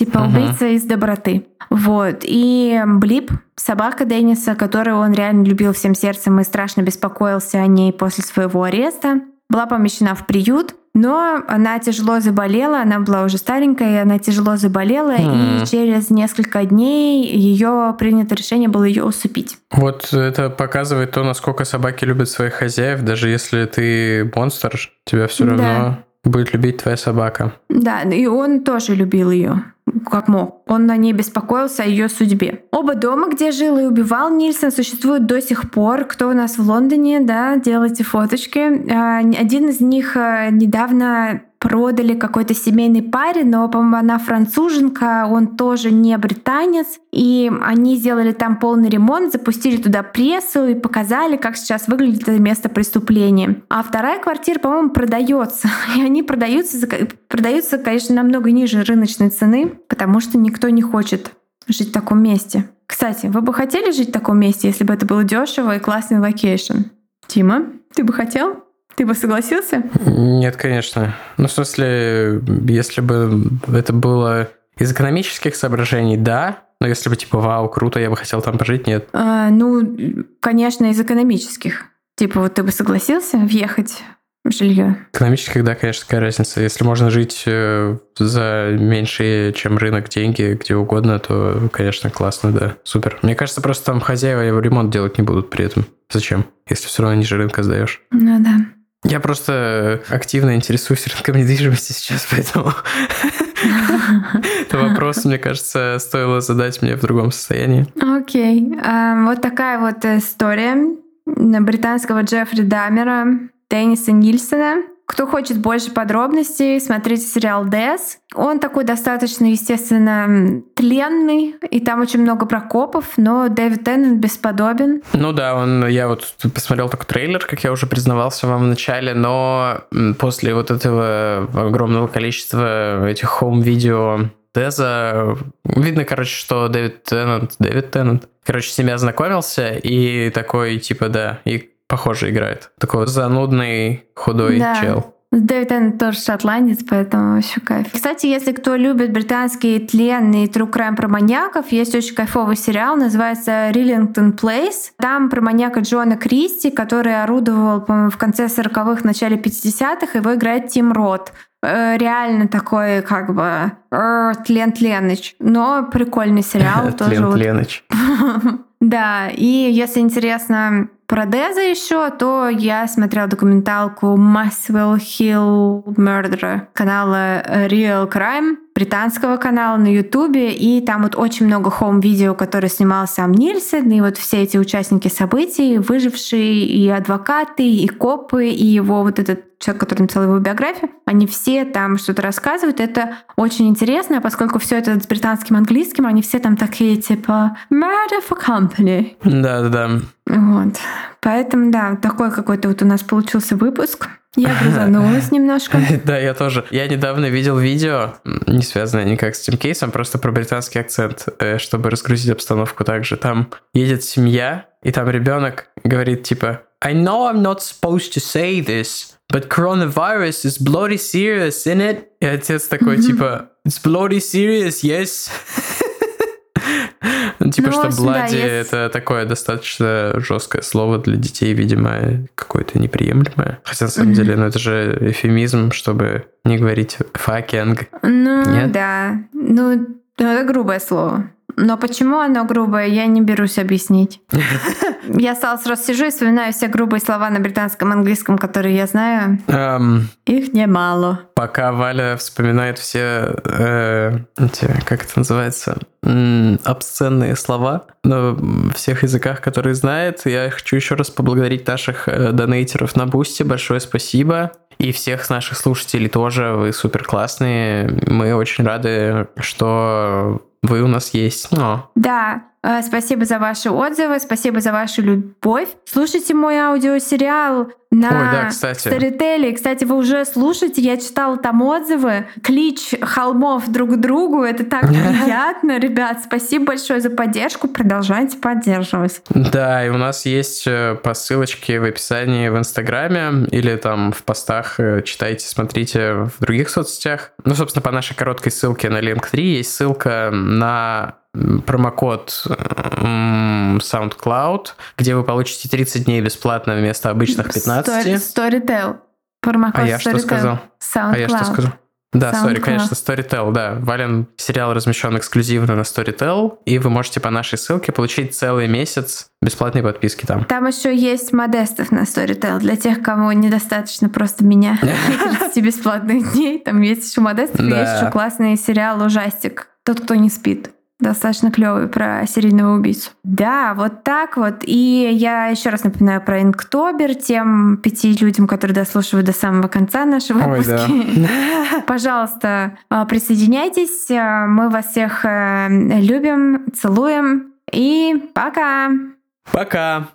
Типа uh-huh. убийца из доброты. Вот. И Блип, собака Денниса, которую он реально любил всем сердцем и страшно беспокоился о ней после своего ареста, была помещена в приют, но она тяжело заболела, она была уже старенькая, она тяжело заболела, mm. и через несколько дней ее принято решение было ее усыпить. Вот это показывает то, насколько собаки любят своих хозяев, даже если ты монстр, тебя все равно да. Будет любить твоя собака. Да, и он тоже любил ее как мог. Он на ней беспокоился о ее судьбе. Оба дома, где жил и убивал Нильсон, существуют до сих пор. Кто у нас в Лондоне, да, делайте фоточки. А, один из них э, недавно продали какой-то семейной паре, но, по-моему, она француженка, он тоже не британец. И они сделали там полный ремонт, запустили туда прессу и показали, как сейчас выглядит это место преступления. А вторая квартира, по-моему, продается. И они продаются, продаются, конечно, намного ниже рыночной цены, потому что никто не хочет жить в таком месте. Кстати, вы бы хотели жить в таком месте, если бы это было дешево и классный location? Тима, ты бы хотел? Ты бы согласился? Нет, конечно. Ну, в смысле, если бы это было из экономических соображений, да. Но если бы типа, вау, круто, я бы хотел там пожить, нет. А, ну, конечно, из экономических. Типа, вот ты бы согласился въехать в жилье? Экономических, да, конечно, какая разница. Если можно жить э, за меньшие, чем рынок, деньги, где угодно, то, конечно, классно, да. Супер. Мне кажется, просто там хозяева ремонт делать не будут при этом. Зачем? Если все равно ниже рынка сдаешь. Ну да. Я просто активно интересуюсь рынком недвижимости сейчас, поэтому это вопрос, мне кажется, стоило задать мне в другом состоянии. Окей. А, вот такая вот история британского Джеффри Дамера, Денниса Нильсона. Кто хочет больше подробностей, смотрите сериал «Des». Он такой достаточно, естественно, тленный, и там очень много про копов, но Дэвид Теннант бесподобен. Ну да, он, я вот посмотрел только трейлер, как я уже признавался вам в начале, но после вот этого огромного количества этих home video Des а. Видно, короче, что Дэвид Теннант, Дэвид Теннант, короче, с ними ознакомился и такой, типа, да, и похоже играет. Такой занудный, худой да. чел. Дэвид Теннет тоже шотландец, поэтому вообще кайф. Кстати, если кто любит британские тленные true crime про маньяков, есть очень кайфовый сериал, называется Риллингтон Плейс. Там про маньяка Джона Кристи, который орудовал, по-моему, в конце 40-х, начале 50-х. Его играет Тим Рот э, реально такой, как бы, Тлен Тленыч. Но прикольный сериал. Тлен Тленыч. Да, и если интересно про Деза еще, то я смотрела документалку Maswell Hill Murder канала Real Crime, британского канала на Ютубе, и там вот очень много хоум-видео, которые снимал сам Нильсон, и вот все эти участники событий, выжившие, и адвокаты, и копы, и его вот этот человек, который написал его биографию, они все там что-то рассказывают. Это очень интересно, поскольку все это с британским английским, они все там такие типа «murder for company». Да-да-да. Вот. Поэтому, да, такой какой-то вот у нас получился выпуск. Я грузанулась немножко. Да, я тоже. Я недавно видел видео, не связанное никак с этим кейсом, просто про британский акцент, э, чтобы разгрузить обстановку также. Там едет семья, и там ребенок говорит типа I know I'm not supposed to say this, but coronavirus is bloody serious, isn't it? И отец такой типа It's bloody serious, yes. Ну, типа, ну, что bloody да, есть... это такое достаточно жесткое слово для детей, видимо, какое-то неприемлемое. Хотя, на самом mm-hmm. деле, ну это же эвфемизм, чтобы не говорить fucking. Ну, Нет? да. Ну, ну, это грубое слово. Но почему оно грубое, я не берусь объяснить. Я стала сразу сижу и вспоминаю все грубые слова на британском английском, которые я знаю. Um, Их немало. Пока Валя вспоминает все э, эти, как это называется, обсценные слова на всех языках, которые знает, я хочу еще раз поблагодарить наших э, донейтеров на Boosty. Большое спасибо. И всех наших слушателей тоже. Вы супер классные. Мы очень рады, что вы у нас есть. Но... Да, спасибо за ваши отзывы, спасибо за вашу любовь. Слушайте мой аудиосериал на Ой, да, кстати. Storytel. Кстати, вы уже слушаете, я читала там отзывы. Клич холмов друг к другу. Это так приятно, ребят. Спасибо большое за поддержку. Продолжайте поддерживать. Да, и у нас есть э, по ссылочке в описании в Инстаграме или там в постах э, читайте, смотрите в других соцсетях. Ну, собственно, по нашей короткой ссылке на Link3 есть ссылка на промокод SoundCloud, где вы получите 30 дней бесплатно вместо обычных 15. Storytel. Промокод а я что сказал? SoundCloud. А я что сказал? Да, сори, конечно, Storytel, да. Вален сериал размещен эксклюзивно на Storytel, и вы можете по нашей ссылке получить целый месяц бесплатной подписки там. Там еще есть модестов на Storytel для тех, кому недостаточно просто меня 30 бесплатных дней. Там есть еще модестов, есть еще классный сериал «Ужастик». Тот, кто не спит достаточно клевый про серийного убийцу. Да, вот так вот. И я еще раз напоминаю про Инктобер тем пяти людям, которые дослушивают до самого конца нашего выпуска. Да. Пожалуйста, а, присоединяйтесь. А, мы вас всех э, любим, целуем. И пока! Пока!